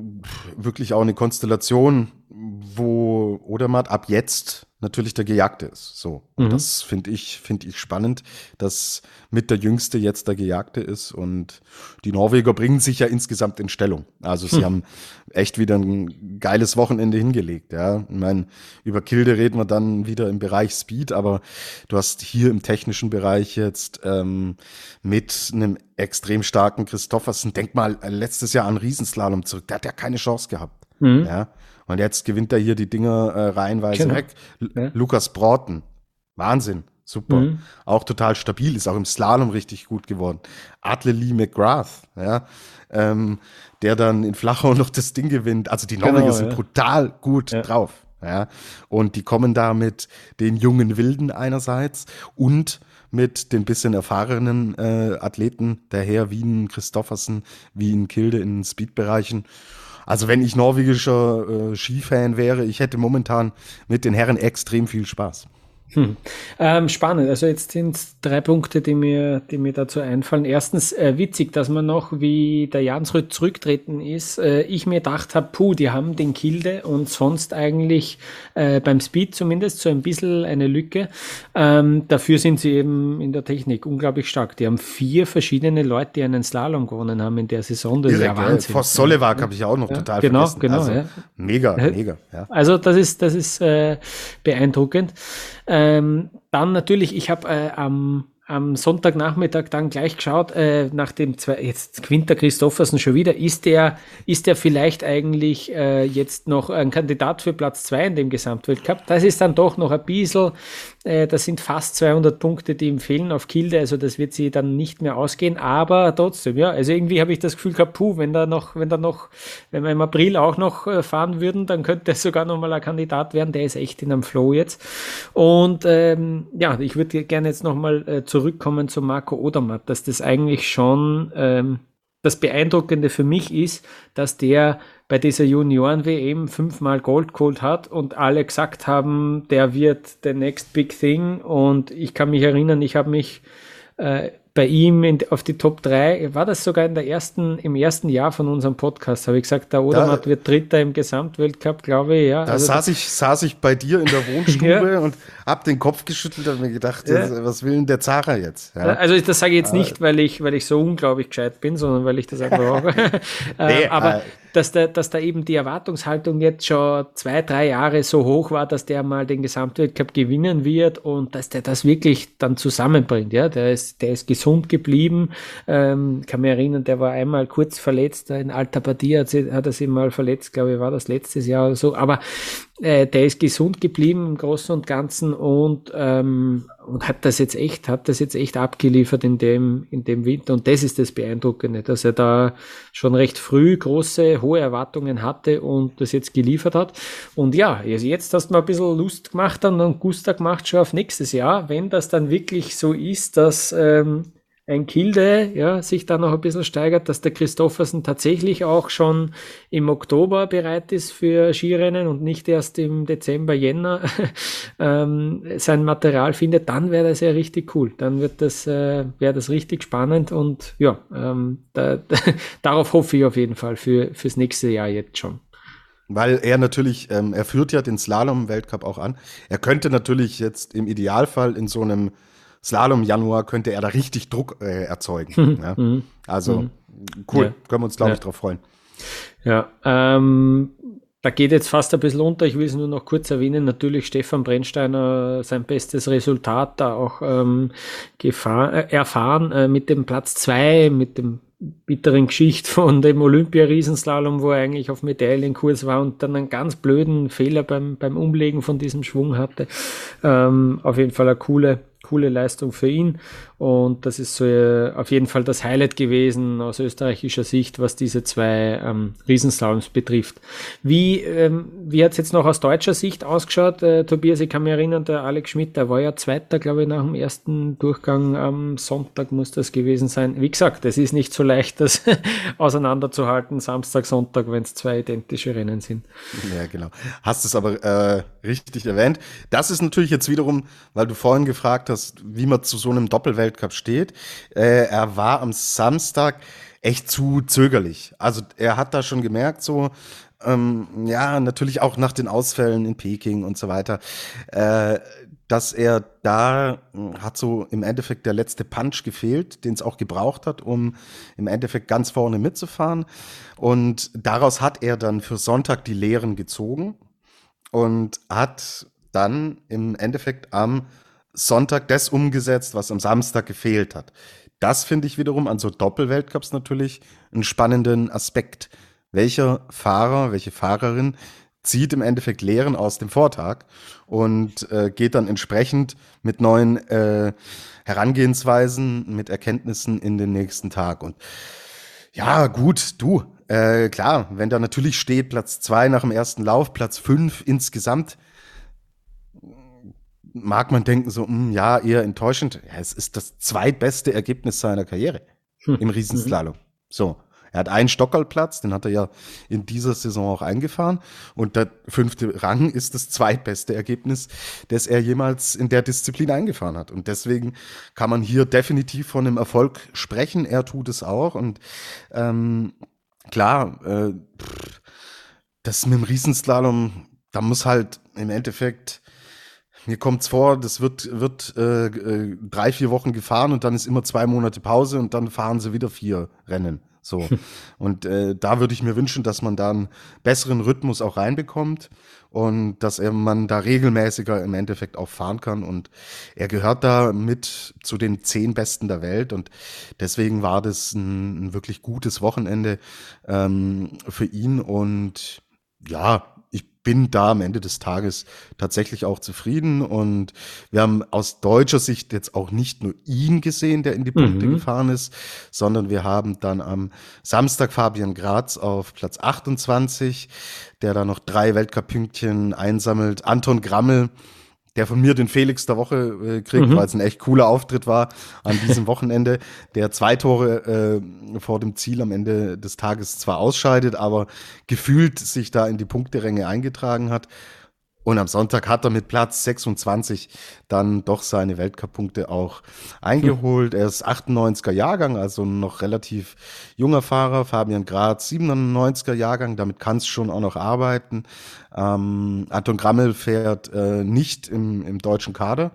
wirklich auch eine Konstellation, wo Odermatt ab jetzt natürlich der Gejagte ist. So. Und mhm. das finde ich, finde ich spannend, dass mit der Jüngste jetzt der Gejagte ist. Und die Norweger bringen sich ja insgesamt in Stellung. Also sie hm. haben echt wieder ein geiles Wochenende hingelegt. Ja. Ich meine, über Kilde reden wir dann wieder im Bereich Speed, aber du hast hier im technischen Bereich jetzt ähm, mit einem extrem starken Christoffersen, denk mal letztes Jahr an Riesenslalom zurück, der hat ja keine Chance gehabt. Mhm. Ja. Und jetzt gewinnt er hier die Dinger äh, reihenweise genau. weg. Ja. Lukas Broughton, Wahnsinn, super. Mhm. Auch total stabil, ist auch im Slalom richtig gut geworden. Adle Lee McGrath, ja, ähm, der dann in Flachau *laughs* noch das Ding gewinnt. Also die Norweger genau, sind ja. brutal gut ja. drauf. Ja, und die kommen da mit den jungen Wilden einerseits und mit den bisschen erfahrenen äh, Athleten daher, wie in Christoffersen, wie in Kilde in Speedbereichen. Also wenn ich norwegischer äh, Skifan wäre, ich hätte momentan mit den Herren extrem viel Spaß. Hm. Ähm, spannend. Also jetzt sind drei Punkte, die mir, die mir dazu einfallen. Erstens äh, witzig, dass man noch, wie der Jansrud zurücktreten ist, äh, ich mir gedacht habe, puh, die haben den Kilde und sonst eigentlich äh, beim Speed zumindest so ein bisschen eine Lücke. Ähm, dafür sind sie eben in der Technik unglaublich stark. Die haben vier verschiedene Leute, die einen Slalom gewonnen haben in der Saison. Das Direkt, ist ja Wahnsinn. Vor Solewak habe ich auch noch ja, total genau, vergessen. Genau, also, ja. Mega, mega. Ja. Also das ist, das ist äh, beeindruckend. Ähm, dann natürlich, ich habe äh, am am Sonntagnachmittag dann gleich geschaut, äh, nach dem zwei, jetzt Quinter Christoffersen schon wieder, ist der, ist der vielleicht eigentlich äh, jetzt noch ein Kandidat für Platz zwei in dem Gesamtweltcup? Das ist dann doch noch ein bisschen, das sind fast 200 Punkte, die ihm fehlen auf Kilde, also das wird sie dann nicht mehr ausgehen, aber trotzdem, ja, also irgendwie habe ich das Gefühl gehabt, puh, wenn da noch, wenn da noch, wenn wir im April auch noch äh, fahren würden, dann könnte er sogar noch mal ein Kandidat werden, der ist echt in einem Flow jetzt. Und ähm, ja, ich würde gerne jetzt noch mal äh, zurückkommen zu Marco Odermatt, dass das eigentlich schon ähm, das Beeindruckende für mich ist, dass der bei dieser Junioren-WM fünfmal Gold geholt hat und alle gesagt haben, der wird the next big thing. Und ich kann mich erinnern, ich habe mich äh, bei ihm in, auf die Top 3, war das sogar in der ersten, im ersten Jahr von unserem Podcast, habe ich gesagt, der Odermatt wird Dritter im Gesamtweltcup, glaube ich, ja. Da also saß, ich, saß ich bei dir in der *laughs* Wohnstube ja. und habe den Kopf geschüttelt und mir gedacht, ja. was will denn der Zara jetzt? Ja. Also das sage ich jetzt nicht, weil ich, weil ich so unglaublich gescheit bin, sondern weil ich das einfach *laughs* auch. nee, aber äh, dass da, dass da eben die Erwartungshaltung jetzt schon zwei, drei Jahre so hoch war, dass der mal den Gesamtweltcup gewinnen wird und dass der das wirklich dann zusammenbringt. Ja, der ist, der ist gesund geblieben. Ähm, kann mich erinnern, der war einmal kurz verletzt in alter Partie, hat, sie, hat er sich mal verletzt, glaube ich, war das letztes Jahr oder so. Aber äh, der ist gesund geblieben im Großen und Ganzen und, ähm, und hat das jetzt echt, hat das jetzt echt abgeliefert in dem, in dem Winter. Und das ist das Beeindruckende, dass er da schon recht früh große, hohe Erwartungen hatte und das jetzt geliefert hat. Und ja, jetzt hast du mal ein bisschen Lust gemacht dann und Gusta gemacht schon auf nächstes Jahr, wenn das dann wirklich so ist, dass ähm, ein Kilde ja, sich da noch ein bisschen steigert, dass der Christoffersen tatsächlich auch schon im Oktober bereit ist für Skirennen und nicht erst im Dezember, Jänner *laughs* ähm, sein Material findet, dann wäre das ja richtig cool. Dann wird das, äh, wäre das richtig spannend und ja, ähm, da, da, *laughs* darauf hoffe ich auf jeden Fall für, fürs nächste Jahr jetzt schon. Weil er natürlich, ähm, er führt ja den Slalom-Weltcup auch an. Er könnte natürlich jetzt im Idealfall in so einem Slalom Januar könnte er da richtig Druck äh, erzeugen. Mhm. Ja? Mhm. Also mhm. cool, ja. können wir uns, glaube ja. ich, drauf freuen. Ja, ähm, da geht jetzt fast ein bisschen unter. Ich will es nur noch kurz erwähnen. Natürlich Stefan Brennsteiner sein bestes Resultat da auch ähm, gefahren, äh, erfahren äh, mit dem Platz zwei, mit dem bitteren Geschichte von dem Olympia-Riesenslalom, wo er eigentlich auf Medaillenkurs war und dann einen ganz blöden Fehler beim, beim Umlegen von diesem Schwung hatte. Ähm, auf jeden Fall eine coole, coole Leistung für ihn. Und das ist so äh, auf jeden Fall das Highlight gewesen aus österreichischer Sicht, was diese zwei ähm, Riesenslaloms betrifft. Wie, ähm, wie hat es jetzt noch aus deutscher Sicht ausgeschaut? Äh, Tobias, ich kann mich erinnern, der Alex Schmidt, der war ja Zweiter, glaube ich, nach dem ersten Durchgang am Sonntag muss das gewesen sein. Wie gesagt, es ist nicht so leicht, das *laughs* auseinanderzuhalten, Samstag, Sonntag, wenn es zwei identische Rennen sind. Ja, genau. Hast es aber äh, richtig erwähnt. Das ist natürlich jetzt wiederum, weil du vorhin gefragt hast, wie man zu so einem Doppelwelt Weltcup steht. Äh, er war am Samstag echt zu zögerlich. Also er hat da schon gemerkt, so, ähm, ja, natürlich auch nach den Ausfällen in Peking und so weiter, äh, dass er da hm, hat so im Endeffekt der letzte Punch gefehlt, den es auch gebraucht hat, um im Endeffekt ganz vorne mitzufahren. Und daraus hat er dann für Sonntag die Lehren gezogen und hat dann im Endeffekt am Sonntag das umgesetzt, was am Samstag gefehlt hat. Das finde ich wiederum an so Doppelweltcups natürlich einen spannenden Aspekt. Welcher Fahrer, welche Fahrerin zieht im Endeffekt Lehren aus dem Vortag und äh, geht dann entsprechend mit neuen äh, Herangehensweisen, mit Erkenntnissen in den nächsten Tag. Und ja, gut, du, äh, klar, wenn da natürlich steht Platz zwei nach dem ersten Lauf, Platz fünf insgesamt, mag man denken, so, mh, hm, ja, eher enttäuschend. Ja, es ist das zweitbeste Ergebnis seiner Karriere hm. im Riesenslalom. So. Er hat einen Stockerlplatz, den hat er ja in dieser Saison auch eingefahren. Und der fünfte Rang ist das zweitbeste Ergebnis, das er jemals in der Disziplin eingefahren hat. Und deswegen kann man hier definitiv von einem Erfolg sprechen. Er tut es auch. Und ähm, klar, äh, das mit dem Riesenslalom, da muss halt im Endeffekt mir kommt's vor, das wird, wird äh, äh, drei, vier Wochen gefahren und dann ist immer zwei Monate Pause und dann fahren sie wieder vier Rennen. So. und äh, da würde ich mir wünschen, dass man da einen besseren Rhythmus auch reinbekommt und dass er, man da regelmäßiger im Endeffekt auch fahren kann. Und er gehört da mit zu den zehn Besten der Welt. Und deswegen war das ein, ein wirklich gutes Wochenende ähm, für ihn. Und ja, bin da am Ende des Tages tatsächlich auch zufrieden. Und wir haben aus deutscher Sicht jetzt auch nicht nur ihn gesehen, der in die Punkte mhm. gefahren ist, sondern wir haben dann am Samstag Fabian Graz auf Platz 28, der da noch drei Weltcup-Pünktchen einsammelt. Anton Grammel der von mir den Felix der Woche äh, kriegt, mhm. weil es ein echt cooler Auftritt war an diesem *laughs* Wochenende, der zwei Tore äh, vor dem Ziel am Ende des Tages zwar ausscheidet, aber gefühlt sich da in die Punkteränge eingetragen hat. Und am Sonntag hat er mit Platz 26 dann doch seine Weltcup-Punkte auch eingeholt. Er ist 98er Jahrgang, also noch relativ junger Fahrer. Fabian Graz 97er Jahrgang, damit kannst schon auch noch arbeiten. Ähm, Anton Grammel fährt äh, nicht im, im deutschen Kader.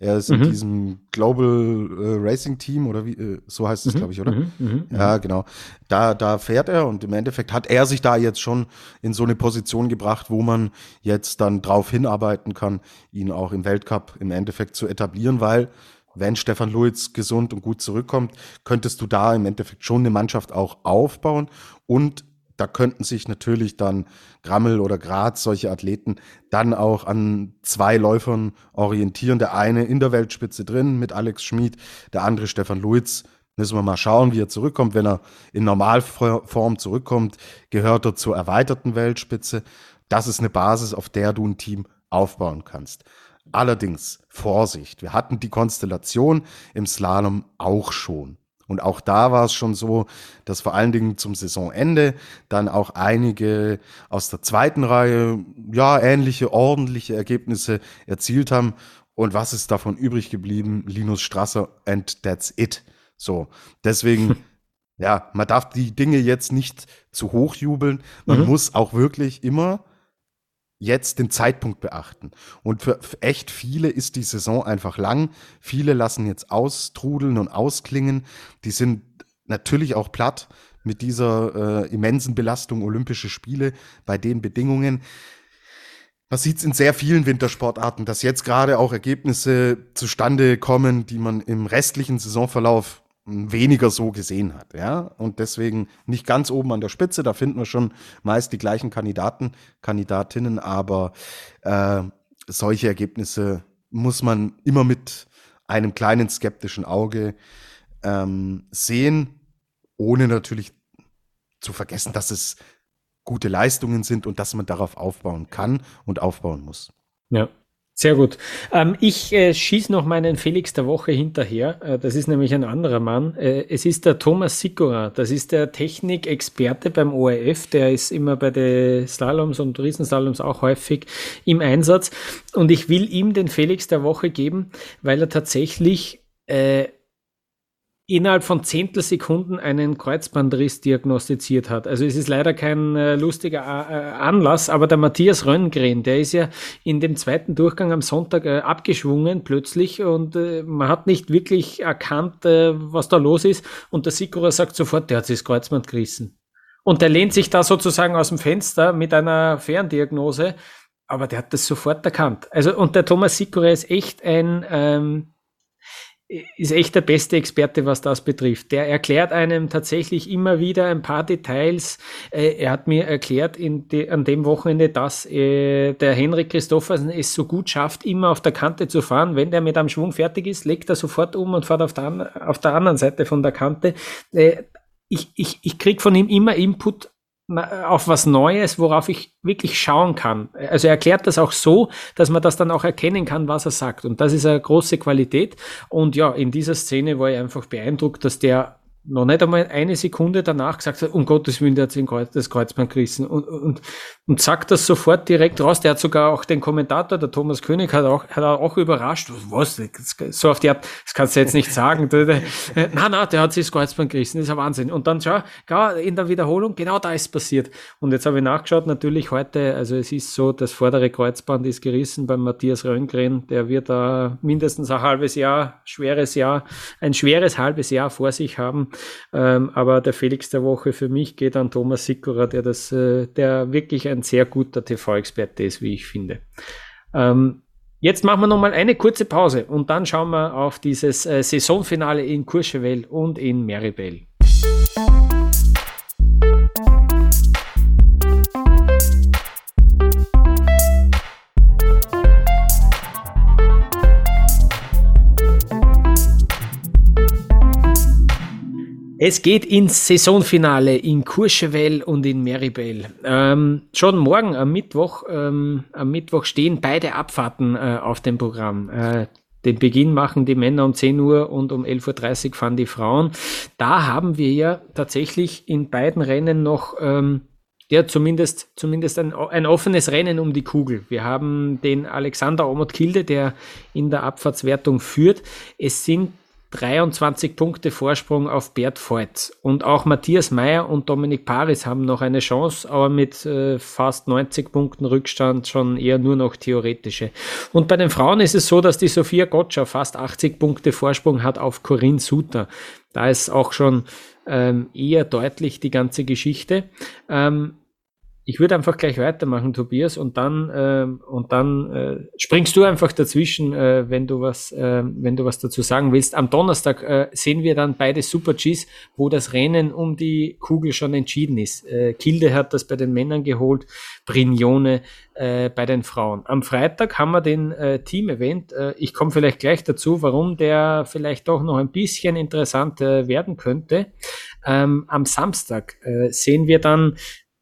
Er ist mhm. in diesem Global äh, Racing Team oder wie, äh, so heißt es, mhm. glaube ich, oder? Mhm. mhm. Ja, genau. Da, da fährt er und im Endeffekt hat er sich da jetzt schon in so eine Position gebracht, wo man jetzt dann drauf hinarbeiten kann, ihn auch im Weltcup im Endeffekt zu etablieren, weil wenn Stefan Luiz gesund und gut zurückkommt, könntest du da im Endeffekt schon eine Mannschaft auch aufbauen und da könnten sich natürlich dann Grammel oder Graz, solche Athleten, dann auch an zwei Läufern orientieren. Der eine in der Weltspitze drin mit Alex Schmid, der andere Stefan Luiz. Müssen wir mal schauen, wie er zurückkommt. Wenn er in Normalform zurückkommt, gehört er zur erweiterten Weltspitze. Das ist eine Basis, auf der du ein Team aufbauen kannst. Allerdings, Vorsicht, wir hatten die Konstellation im Slalom auch schon. Und auch da war es schon so, dass vor allen Dingen zum Saisonende dann auch einige aus der zweiten Reihe ja ähnliche ordentliche Ergebnisse erzielt haben. Und was ist davon übrig geblieben? Linus Strasser and that's it. So, deswegen *laughs* ja, man darf die Dinge jetzt nicht zu hoch jubeln. Man mhm. muss auch wirklich immer jetzt den Zeitpunkt beachten. Und für echt viele ist die Saison einfach lang. Viele lassen jetzt austrudeln und ausklingen. Die sind natürlich auch platt mit dieser äh, immensen Belastung Olympische Spiele bei den Bedingungen. Man sieht es in sehr vielen Wintersportarten, dass jetzt gerade auch Ergebnisse zustande kommen, die man im restlichen Saisonverlauf weniger so gesehen hat, ja. Und deswegen nicht ganz oben an der Spitze, da finden wir schon meist die gleichen Kandidaten, Kandidatinnen, aber äh, solche Ergebnisse muss man immer mit einem kleinen skeptischen Auge ähm, sehen, ohne natürlich zu vergessen, dass es gute Leistungen sind und dass man darauf aufbauen kann und aufbauen muss. Ja. Sehr gut. Ähm, ich äh, schieße noch meinen Felix der Woche hinterher. Äh, das ist nämlich ein anderer Mann. Äh, es ist der Thomas Sikora. Das ist der Technikexperte beim ORF. Der ist immer bei den Slaloms und Riesenslaloms auch häufig im Einsatz. Und ich will ihm den Felix der Woche geben, weil er tatsächlich äh, innerhalb von Zehntelsekunden einen Kreuzbandriss diagnostiziert hat. Also es ist leider kein äh, lustiger äh, Anlass, aber der Matthias Röngren, der ist ja in dem zweiten Durchgang am Sonntag äh, abgeschwungen plötzlich und äh, man hat nicht wirklich erkannt, äh, was da los ist und der Sikora sagt sofort, der hat sich das Kreuzband gerissen. Und der lehnt sich da sozusagen aus dem Fenster mit einer Ferndiagnose, aber der hat das sofort erkannt. Also und der Thomas Sikora ist echt ein ähm, ist echt der beste Experte, was das betrifft. Der erklärt einem tatsächlich immer wieder ein paar Details. Äh, er hat mir erklärt de, an dem Wochenende, dass äh, der Henrik Christoffersen es so gut schafft, immer auf der Kante zu fahren. Wenn der mit einem Schwung fertig ist, legt er sofort um und fährt auf der, auf der anderen Seite von der Kante. Äh, ich, ich, ich krieg von ihm immer Input auf was Neues, worauf ich wirklich schauen kann. Also er erklärt das auch so, dass man das dann auch erkennen kann, was er sagt. Und das ist eine große Qualität. Und ja, in dieser Szene war ich einfach beeindruckt, dass der noch nicht einmal eine Sekunde danach gesagt hat, um Gottes Willen, der hat sich Kreuz, das Kreuzband gerissen und, und, und sagt das sofort direkt raus. Der hat sogar auch den Kommentator, der Thomas König, hat auch, hat auch überrascht. Was? So auf die Art, das kannst du jetzt nicht sagen. nein, nein, der hat sich das Kreuzband gerissen, das ist ein Wahnsinn. Und dann schau, in der Wiederholung, genau da ist passiert. Und jetzt habe ich nachgeschaut, natürlich heute, also es ist so, das vordere Kreuzband ist gerissen beim Matthias Röngren, der wird da mindestens ein halbes Jahr, schweres Jahr, ein schweres halbes Jahr vor sich haben. Ähm, aber der Felix der Woche für mich geht an Thomas Sikora, der das, äh, der wirklich ein sehr guter TV-Experte ist, wie ich finde. Ähm, Jetzt machen wir nochmal eine kurze Pause und dann schauen wir auf dieses äh, Saisonfinale in Courchevel und in Meribel. Es geht ins Saisonfinale in Courchevel und in Meribel. Ähm, schon morgen am Mittwoch, ähm, am Mittwoch stehen beide Abfahrten äh, auf dem Programm. Äh, den Beginn machen die Männer um 10 Uhr und um 11.30 Uhr fahren die Frauen. Da haben wir ja tatsächlich in beiden Rennen noch ähm, ja, zumindest, zumindest ein, ein offenes Rennen um die Kugel. Wir haben den Alexander Omot Kilde, der in der Abfahrtswertung führt. Es sind 23 Punkte Vorsprung auf Bert Voigt. Und auch Matthias Meyer und Dominik Paris haben noch eine Chance, aber mit äh, fast 90 Punkten Rückstand schon eher nur noch theoretische. Und bei den Frauen ist es so, dass die Sophia Gotcha fast 80 Punkte Vorsprung hat auf Corinne Suter. Da ist auch schon ähm, eher deutlich die ganze Geschichte. Ähm, ich würde einfach gleich weitermachen, Tobias, und dann, äh, und dann äh, springst du einfach dazwischen, äh, wenn, du was, äh, wenn du was dazu sagen willst. Am Donnerstag äh, sehen wir dann beide Super Gs, wo das Rennen um die Kugel schon entschieden ist. Äh, Kilde hat das bei den Männern geholt, Brignone äh, bei den Frauen. Am Freitag haben wir den äh, Team-Event. Äh, ich komme vielleicht gleich dazu, warum der vielleicht doch noch ein bisschen interessant äh, werden könnte. Ähm, am Samstag äh, sehen wir dann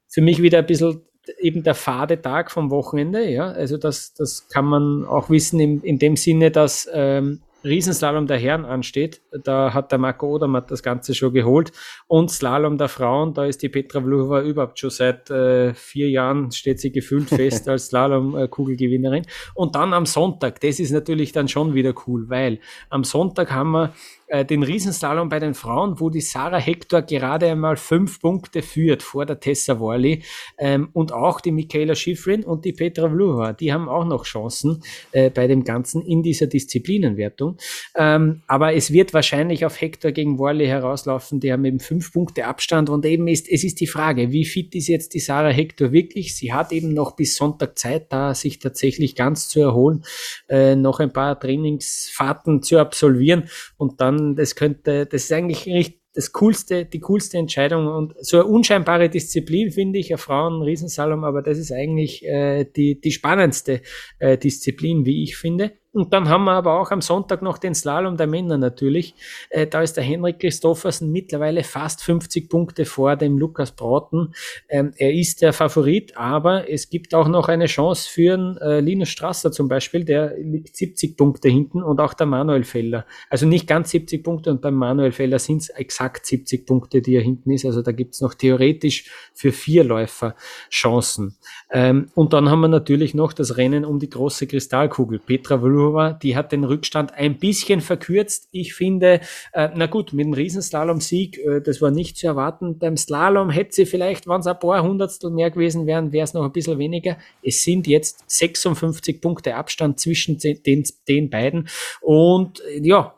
für mich wieder ein bisschen eben der fade Tag vom Wochenende. Ja, also das, das kann man auch wissen in, in dem Sinne, dass ähm, Riesenslalom der Herren ansteht. Da hat der Marco Odermatt das Ganze schon geholt. Und Slalom der Frauen, da ist die Petra Vlhova überhaupt schon seit äh, vier Jahren, steht sie gefühlt fest *laughs* als Slalom-Kugelgewinnerin. Und dann am Sonntag, das ist natürlich dann schon wieder cool, weil am Sonntag haben wir äh, den Riesenslalom bei den Frauen, wo die Sarah Hector gerade einmal fünf Punkte führt vor der Tessa Worley ähm, und auch die Michaela Schifrin und die Petra Vluha, die haben auch noch Chancen äh, bei dem Ganzen in dieser Disziplinenwertung. Ähm, aber es wird wahrscheinlich auf Hector gegen Worley herauslaufen, die haben eben fünf Punkte Abstand und eben ist, es ist die Frage, wie fit ist jetzt die Sarah Hector wirklich? Sie hat eben noch bis Sonntag Zeit, da sich tatsächlich ganz zu erholen, äh, noch ein paar Trainingsfahrten zu absolvieren und dann das könnte, das ist eigentlich das coolste, die coolste Entscheidung und so eine unscheinbare Disziplin finde ich, ein Frauen-Riesensalom, aber das ist eigentlich äh, die, die spannendste äh, Disziplin, wie ich finde. Und dann haben wir aber auch am Sonntag noch den Slalom der Männer natürlich. Äh, da ist der Henrik Christoffersen mittlerweile fast 50 Punkte vor dem Lukas Brauten. Ähm, er ist der Favorit, aber es gibt auch noch eine Chance für einen, äh, Linus Strasser zum Beispiel, der liegt 70 Punkte hinten und auch der Manuel Feller. Also nicht ganz 70 Punkte und beim Manuel Feller sind es exakt 70 Punkte, die er hinten ist. Also da gibt es noch theoretisch für vier Läufer Chancen. Ähm, und dann haben wir natürlich noch das Rennen um die große Kristallkugel. Petra Vlhova, die hat den Rückstand ein bisschen verkürzt. Ich finde, äh, na gut, mit dem Riesenslalom-Sieg, äh, das war nicht zu erwarten. Beim Slalom hätte sie vielleicht, wenn es ein paar Hundertstel mehr gewesen wären, wäre es noch ein bisschen weniger. Es sind jetzt 56 Punkte Abstand zwischen den, den beiden. Und ja,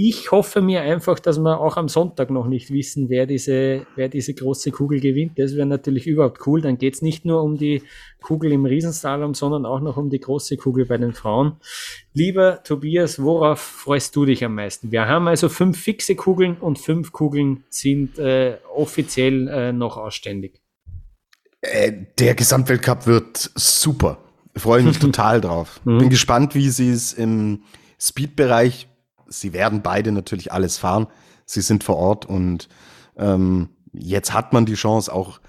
ich hoffe mir einfach, dass wir auch am Sonntag noch nicht wissen, wer diese, wer diese große Kugel gewinnt. Das wäre natürlich überhaupt cool. Dann geht es nicht nur um die Kugel im Riesenslalom, sondern auch noch um die große Kugel bei den Frauen. Lieber Tobias, worauf freust du dich am meisten? Wir haben also fünf fixe Kugeln und fünf Kugeln sind äh, offiziell äh, noch ausständig. Äh, der Gesamtweltcup wird super. Ich freue mich *laughs* total drauf. Mhm. Bin gespannt, wie sie es im Speed-Bereich sie werden beide natürlich alles fahren. Sie sind vor Ort und ähm, jetzt hat man die Chance, auch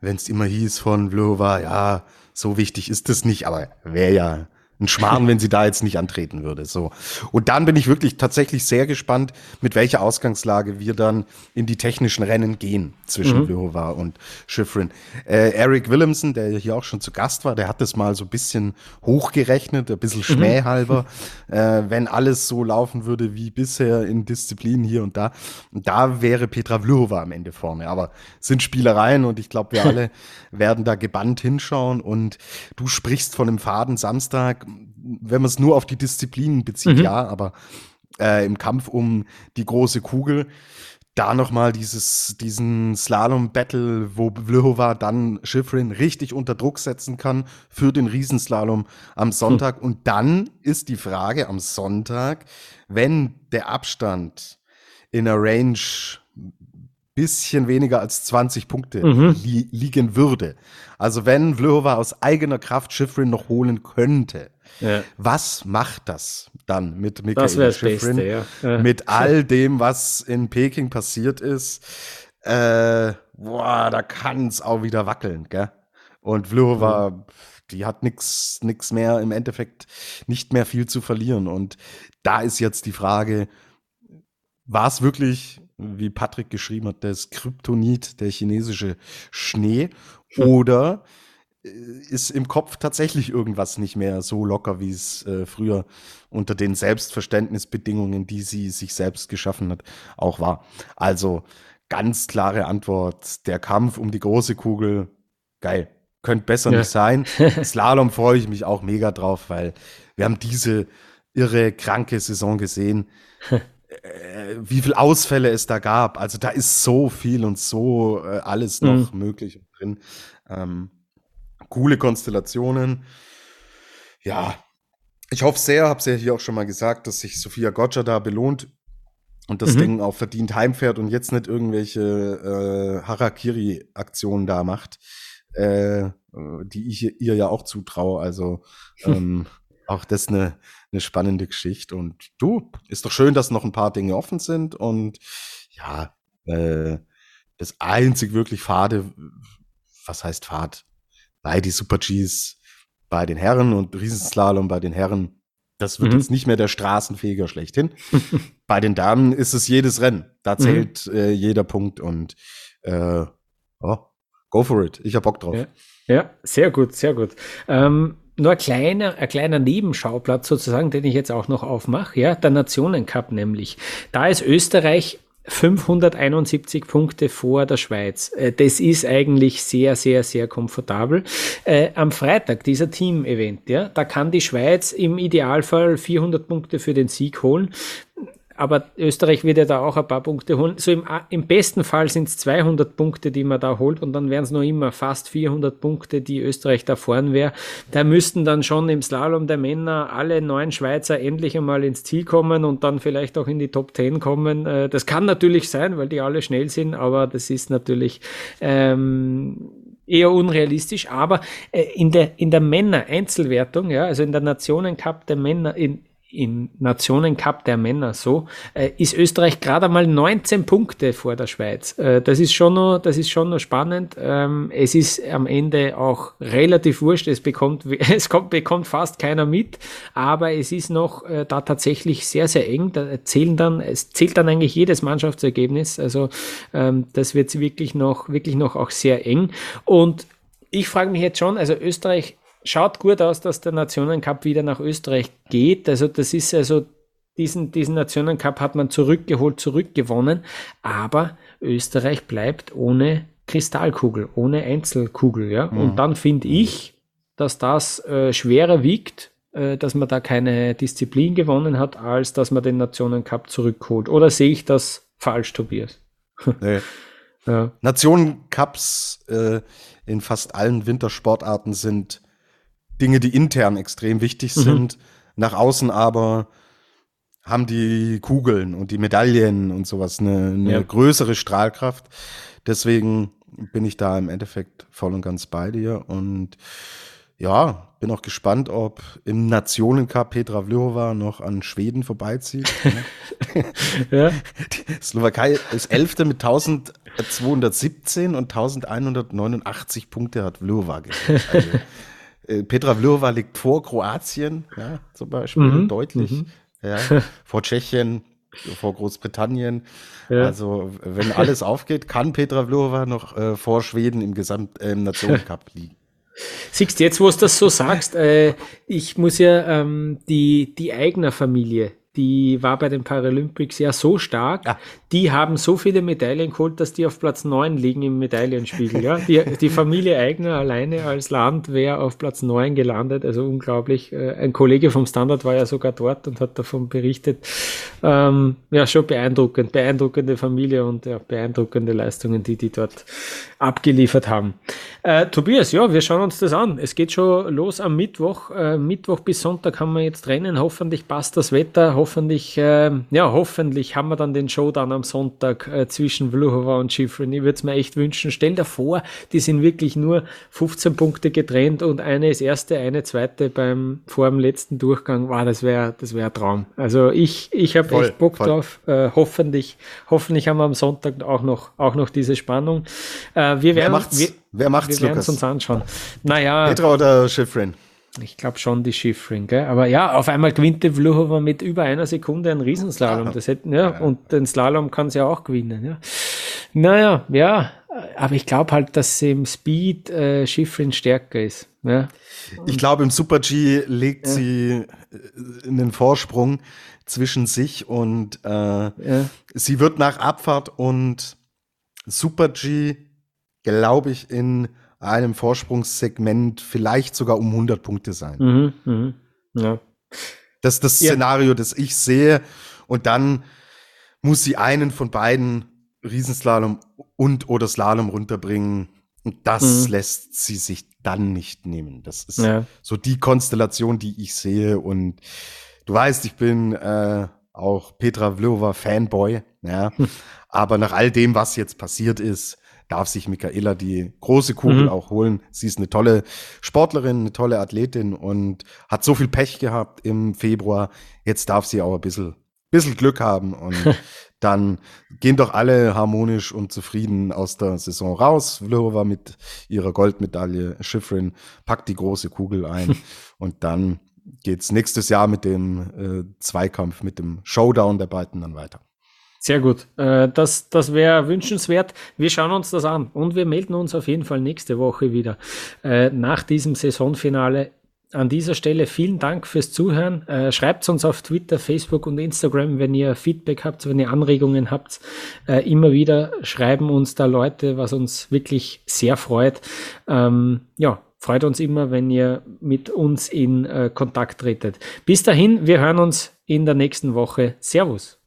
wenn es immer hieß von Vlhova, ja, so wichtig ist es nicht, aber wäre ja ein Schmarrn, *laughs* wenn sie da jetzt nicht antreten würde. So. Und dann bin ich wirklich tatsächlich sehr gespannt, mit welcher Ausgangslage wir dann in die technischen Rennen gehen zwischen mhm. Und Schifrin. Äh, Eric Willemsen, der hier auch schon zu Gast war, der hat das mal so ein bisschen hochgerechnet, ein bisschen mhm. schmähhalber, mhm. *laughs* äh, wenn alles so laufen würde wie bisher in Disziplinen hier und da. Und da wäre Petra Vlhova am Ende vorne. Aber sind Spielereien und ich glaube, wir *laughs* alle werden da gebannt hinschauen. Und du sprichst von einem Faden Samstag wenn man es nur auf die Disziplinen bezieht, mhm. ja, aber äh, im Kampf um die große Kugel, da nochmal dieses, diesen Slalom-Battle, wo Vlhova dann Schifrin richtig unter Druck setzen kann für den Riesenslalom am Sonntag. Mhm. Und dann ist die Frage am Sonntag, wenn der Abstand in der Range bisschen weniger als 20 Punkte mhm. li liegen würde. Also wenn Vlhova aus eigener Kraft Schifrin noch holen könnte, ja. Was macht das dann mit Michael Schifrin? Ja. Ja. Mit all dem, was in Peking passiert ist? Äh, boah, da kann es auch wieder wackeln, gell? Und Vlhova, mhm. die hat nix, nix mehr, im Endeffekt nicht mehr viel zu verlieren. Und da ist jetzt die Frage, war es wirklich, wie Patrick geschrieben hat, das Kryptonit, der chinesische Schnee? Hm. Oder äh, ist im Kopf tatsächlich irgendwas nicht mehr so locker, wie es äh, früher unter den Selbstverständnisbedingungen, die sie sich selbst geschaffen hat, auch war. Also ganz klare Antwort, der Kampf um die große Kugel, geil. Könnte besser ja. nicht sein. *laughs* Slalom freue ich mich auch mega drauf, weil wir haben diese irre, kranke Saison gesehen. *laughs* äh, wie viele Ausfälle es da gab. Also da ist so viel und so äh, alles noch mhm. möglich drin. Ähm, coole Konstellationen. Ja, ich hoffe sehr, habe es ja hier auch schon mal gesagt, dass sich Sophia Gotcha da belohnt und das mhm. Ding auch verdient heimfährt und jetzt nicht irgendwelche äh, Harakiri-Aktionen da macht, äh, die ich ihr ja auch zutraue. Also *laughs* ähm, auch das eine, eine spannende Geschichte. Und du, ist doch schön, dass noch ein paar Dinge offen sind und ja, äh, das einzig wirklich Fade, was heißt Fahrt? bei die Super Gs bei den Herren und Riesenslalom bei den Herren. Das wird mhm. jetzt nicht mehr der Straßenfeger schlechthin. *laughs* bei den Damen ist es jedes Rennen. Da mhm. zählt mhm. äh, jeder Punkt und äh, oh, go for it. Ich hab Bock drauf. Ja, ja sehr gut, sehr gut. Ähm, nur ein kleiner, ein kleiner Nebenschauplatz sozusagen, den ich jetzt auch noch aufmache, ja, der Nationencup nämlich. Da ist Österreich 571 Punkte vor der Schweiz. Äh, das ist eigentlich sehr, sehr, sehr komfortabel. Äh, am Freitag, dieser Team-Event, ja, da kann die Schweiz im Idealfall 400 Punkte für den Sieg holen aber Österreich wird ja da auch ein paar Punkte holen. So im, im besten Fall sind es 200 Punkte, die man da holt und dann wären es noch immer fast 400 Punkte, die Österreich da vorn wäre. Da müssten dann schon im Slalom der Männer alle neun Schweizer endlich einmal ins Ziel kommen und dann vielleicht auch in die Top 10 kommen. Äh, das kann natürlich sein, weil die alle schnell sind, aber das ist natürlich ähm, eher unrealistisch, aber äh, in der, in der Männer-Einzelwertung, ja, also in der Nationencup der Männer, in, im Nationencup der Männer so, äh, ist Österreich gerade einmal 19 Punkte vor der Schweiz. Äh, das ist schon noch, das ist schon noch spannend. Ähm, es ist am Ende auch relativ wurscht. Es bekommt, *laughs* es kommt, bekommt fast keiner mit, aber es ist noch äh, da tatsächlich sehr, sehr eng. Da zählen dann, es zählt dann eigentlich jedes Mannschaftsergebnis. Also ähm, das wird wirklich noch, wirklich noch auch sehr eng. Und ich frage mich jetzt schon, also Österreich schaut gut aus, dass der Nationencup wieder nach Österreich geht. Also das ist also diesen, diesen Nationencup hat man zurückgeholt, zurückgewonnen, aber Österreich bleibt ohne Kristallkugel, ohne Einzelkugel. Ja? Mhm. Und dann finde ich, dass das äh, schwerer wiegt, äh, dass man da keine Disziplin gewonnen hat, als dass man den Nationencup zurückholt. Oder sehe ich das falsch, Tobias? *laughs* Nee. ja. Nationencups äh, in fast allen Wintersportarten sind Dinge, die intern extrem wichtig mhm. sind. Nach außen aber haben die Kugeln und die Medaillen und sowas eine, eine ja. größere Strahlkraft. Deswegen bin ich da im Endeffekt voll und ganz bei dir. Und ja, bin auch gespannt, ob im Nationencup Petra Vlhova noch an Schweden vorbeizieht. *laughs* ja. Die Slowakei ist Elfte mit 1217 und 1189 Punkte hat Vlhova. Also, äh, Petra Vlhova liegt vor Kroatien, ja, zum Beispiel, mhm, deutlich. Mhm. Ja, *laughs* vor Tschechien, vor Großbritannien. Ja. Also, wenn alles aufgeht, kann Petra Vlhova noch äh, vor Schweden im Gesamt äh, im Nationencup *laughs* liegen. Siehst jetzt, wo du das so sagst, äh, ich muss ja ähm, die, die Eigner Familie, die war bei den Paralympics ja so stark, ja. Die haben so viele Medaillen geholt, dass die auf Platz 9 liegen im Medaillenspiegel. Ja? Die, die Familie Eigner alleine als Land wäre auf Platz 9 gelandet, also unglaublich. Äh, ein Kollege vom Standard war ja sogar dort und hat davon berichtet. Ähm, ja, schon beeindruckend, beeindruckende Familie und ja, beeindruckende Leistungen, die die dort abgeliefert haben. Äh, Tobias, ja, wir schauen uns das an. Es geht schon los am Mittwoch. Äh, Mittwoch bis Sonntag haben wir jetzt Rennen. Hoffentlich passt das Wetter hoffentlich, äh, ja, hoffentlich haben wir dann den Showdown am Sonntag äh, zwischen Vluhova und Schifrin. Ich würde es mir echt wünschen. Stell dir vor, die sind wirklich nur 15 Punkte getrennt und eine ist erste, eine zweite beim vor dem letzten Durchgang. Wow, das wäre das wäre ein Traum. Also ich, ich habe echt Bock voll. drauf. Äh, hoffentlich, hoffentlich haben wir am Sonntag auch noch, auch noch diese Spannung. Äh, wir werden, wer macht's, wir, wer macht's, wir werden uns anschauen. Naja. Petra oder Schifrin? Ich glaube schon die Schiffring, gell? Aber ja, auf einmal gewinnt der Vluhova mit über einer Sekunde einen Riesenslalom. Das hätten, ja, ja. und den Slalom kann sie ja auch gewinnen, ja. Naja, ja, aber ich glaube halt, dass sie im Speed äh, Schiffrin stärker ist. Ja. Ich glaube, im Super G legt ja. sie äh, einen Vorsprung zwischen sich und äh, ja. sie wird nach Abfahrt und Super G, glaube ich, in einem Vorsprungssegment vielleicht sogar um 100 Punkte sein. Mhm, mh, ja. Das ist das Szenario, ja. das ich sehe. Und dann muss sie einen von beiden Riesenslalom und oder Slalom runterbringen. Und das mhm. lässt sie sich dann nicht nehmen. Das ist ja. so die Konstellation, die ich sehe. Und du weißt, ich bin äh, auch Petra Vlhova Fanboy. Ja. Hm. Aber nach all dem, was jetzt passiert ist, darf sich Michaela die große Kugel mhm. auch holen. Sie ist eine tolle Sportlerin, eine tolle Athletin und hat so viel Pech gehabt im Februar. Jetzt darf sie auch ein bisschen, bisschen Glück haben und *laughs* dann gehen doch alle harmonisch und zufrieden aus der Saison raus. Vlhova mit ihrer Goldmedaille, Schifrin packt die große Kugel ein *laughs* und dann geht's nächstes Jahr mit dem äh, Zweikampf, mit dem Showdown der beiden dann weiter. Sehr gut. Äh, das das wäre wünschenswert. Wir schauen uns das an und wir melden uns auf jeden Fall nächste Woche wieder äh, nach diesem Saisonfinale. An dieser Stelle vielen Dank fürs Zuhören. Äh, schreibt uns auf Twitter, Facebook und Instagram, wenn ihr Feedback habt, wenn ihr Anregungen habt. immer wieder schreiben uns da Leute, was uns wirklich sehr freut. Ähm, ja, freut uns immer, wenn ihr mit uns in Kontakt tretet. Bis dahin, wir hören uns in der nächsten Woche. Servus.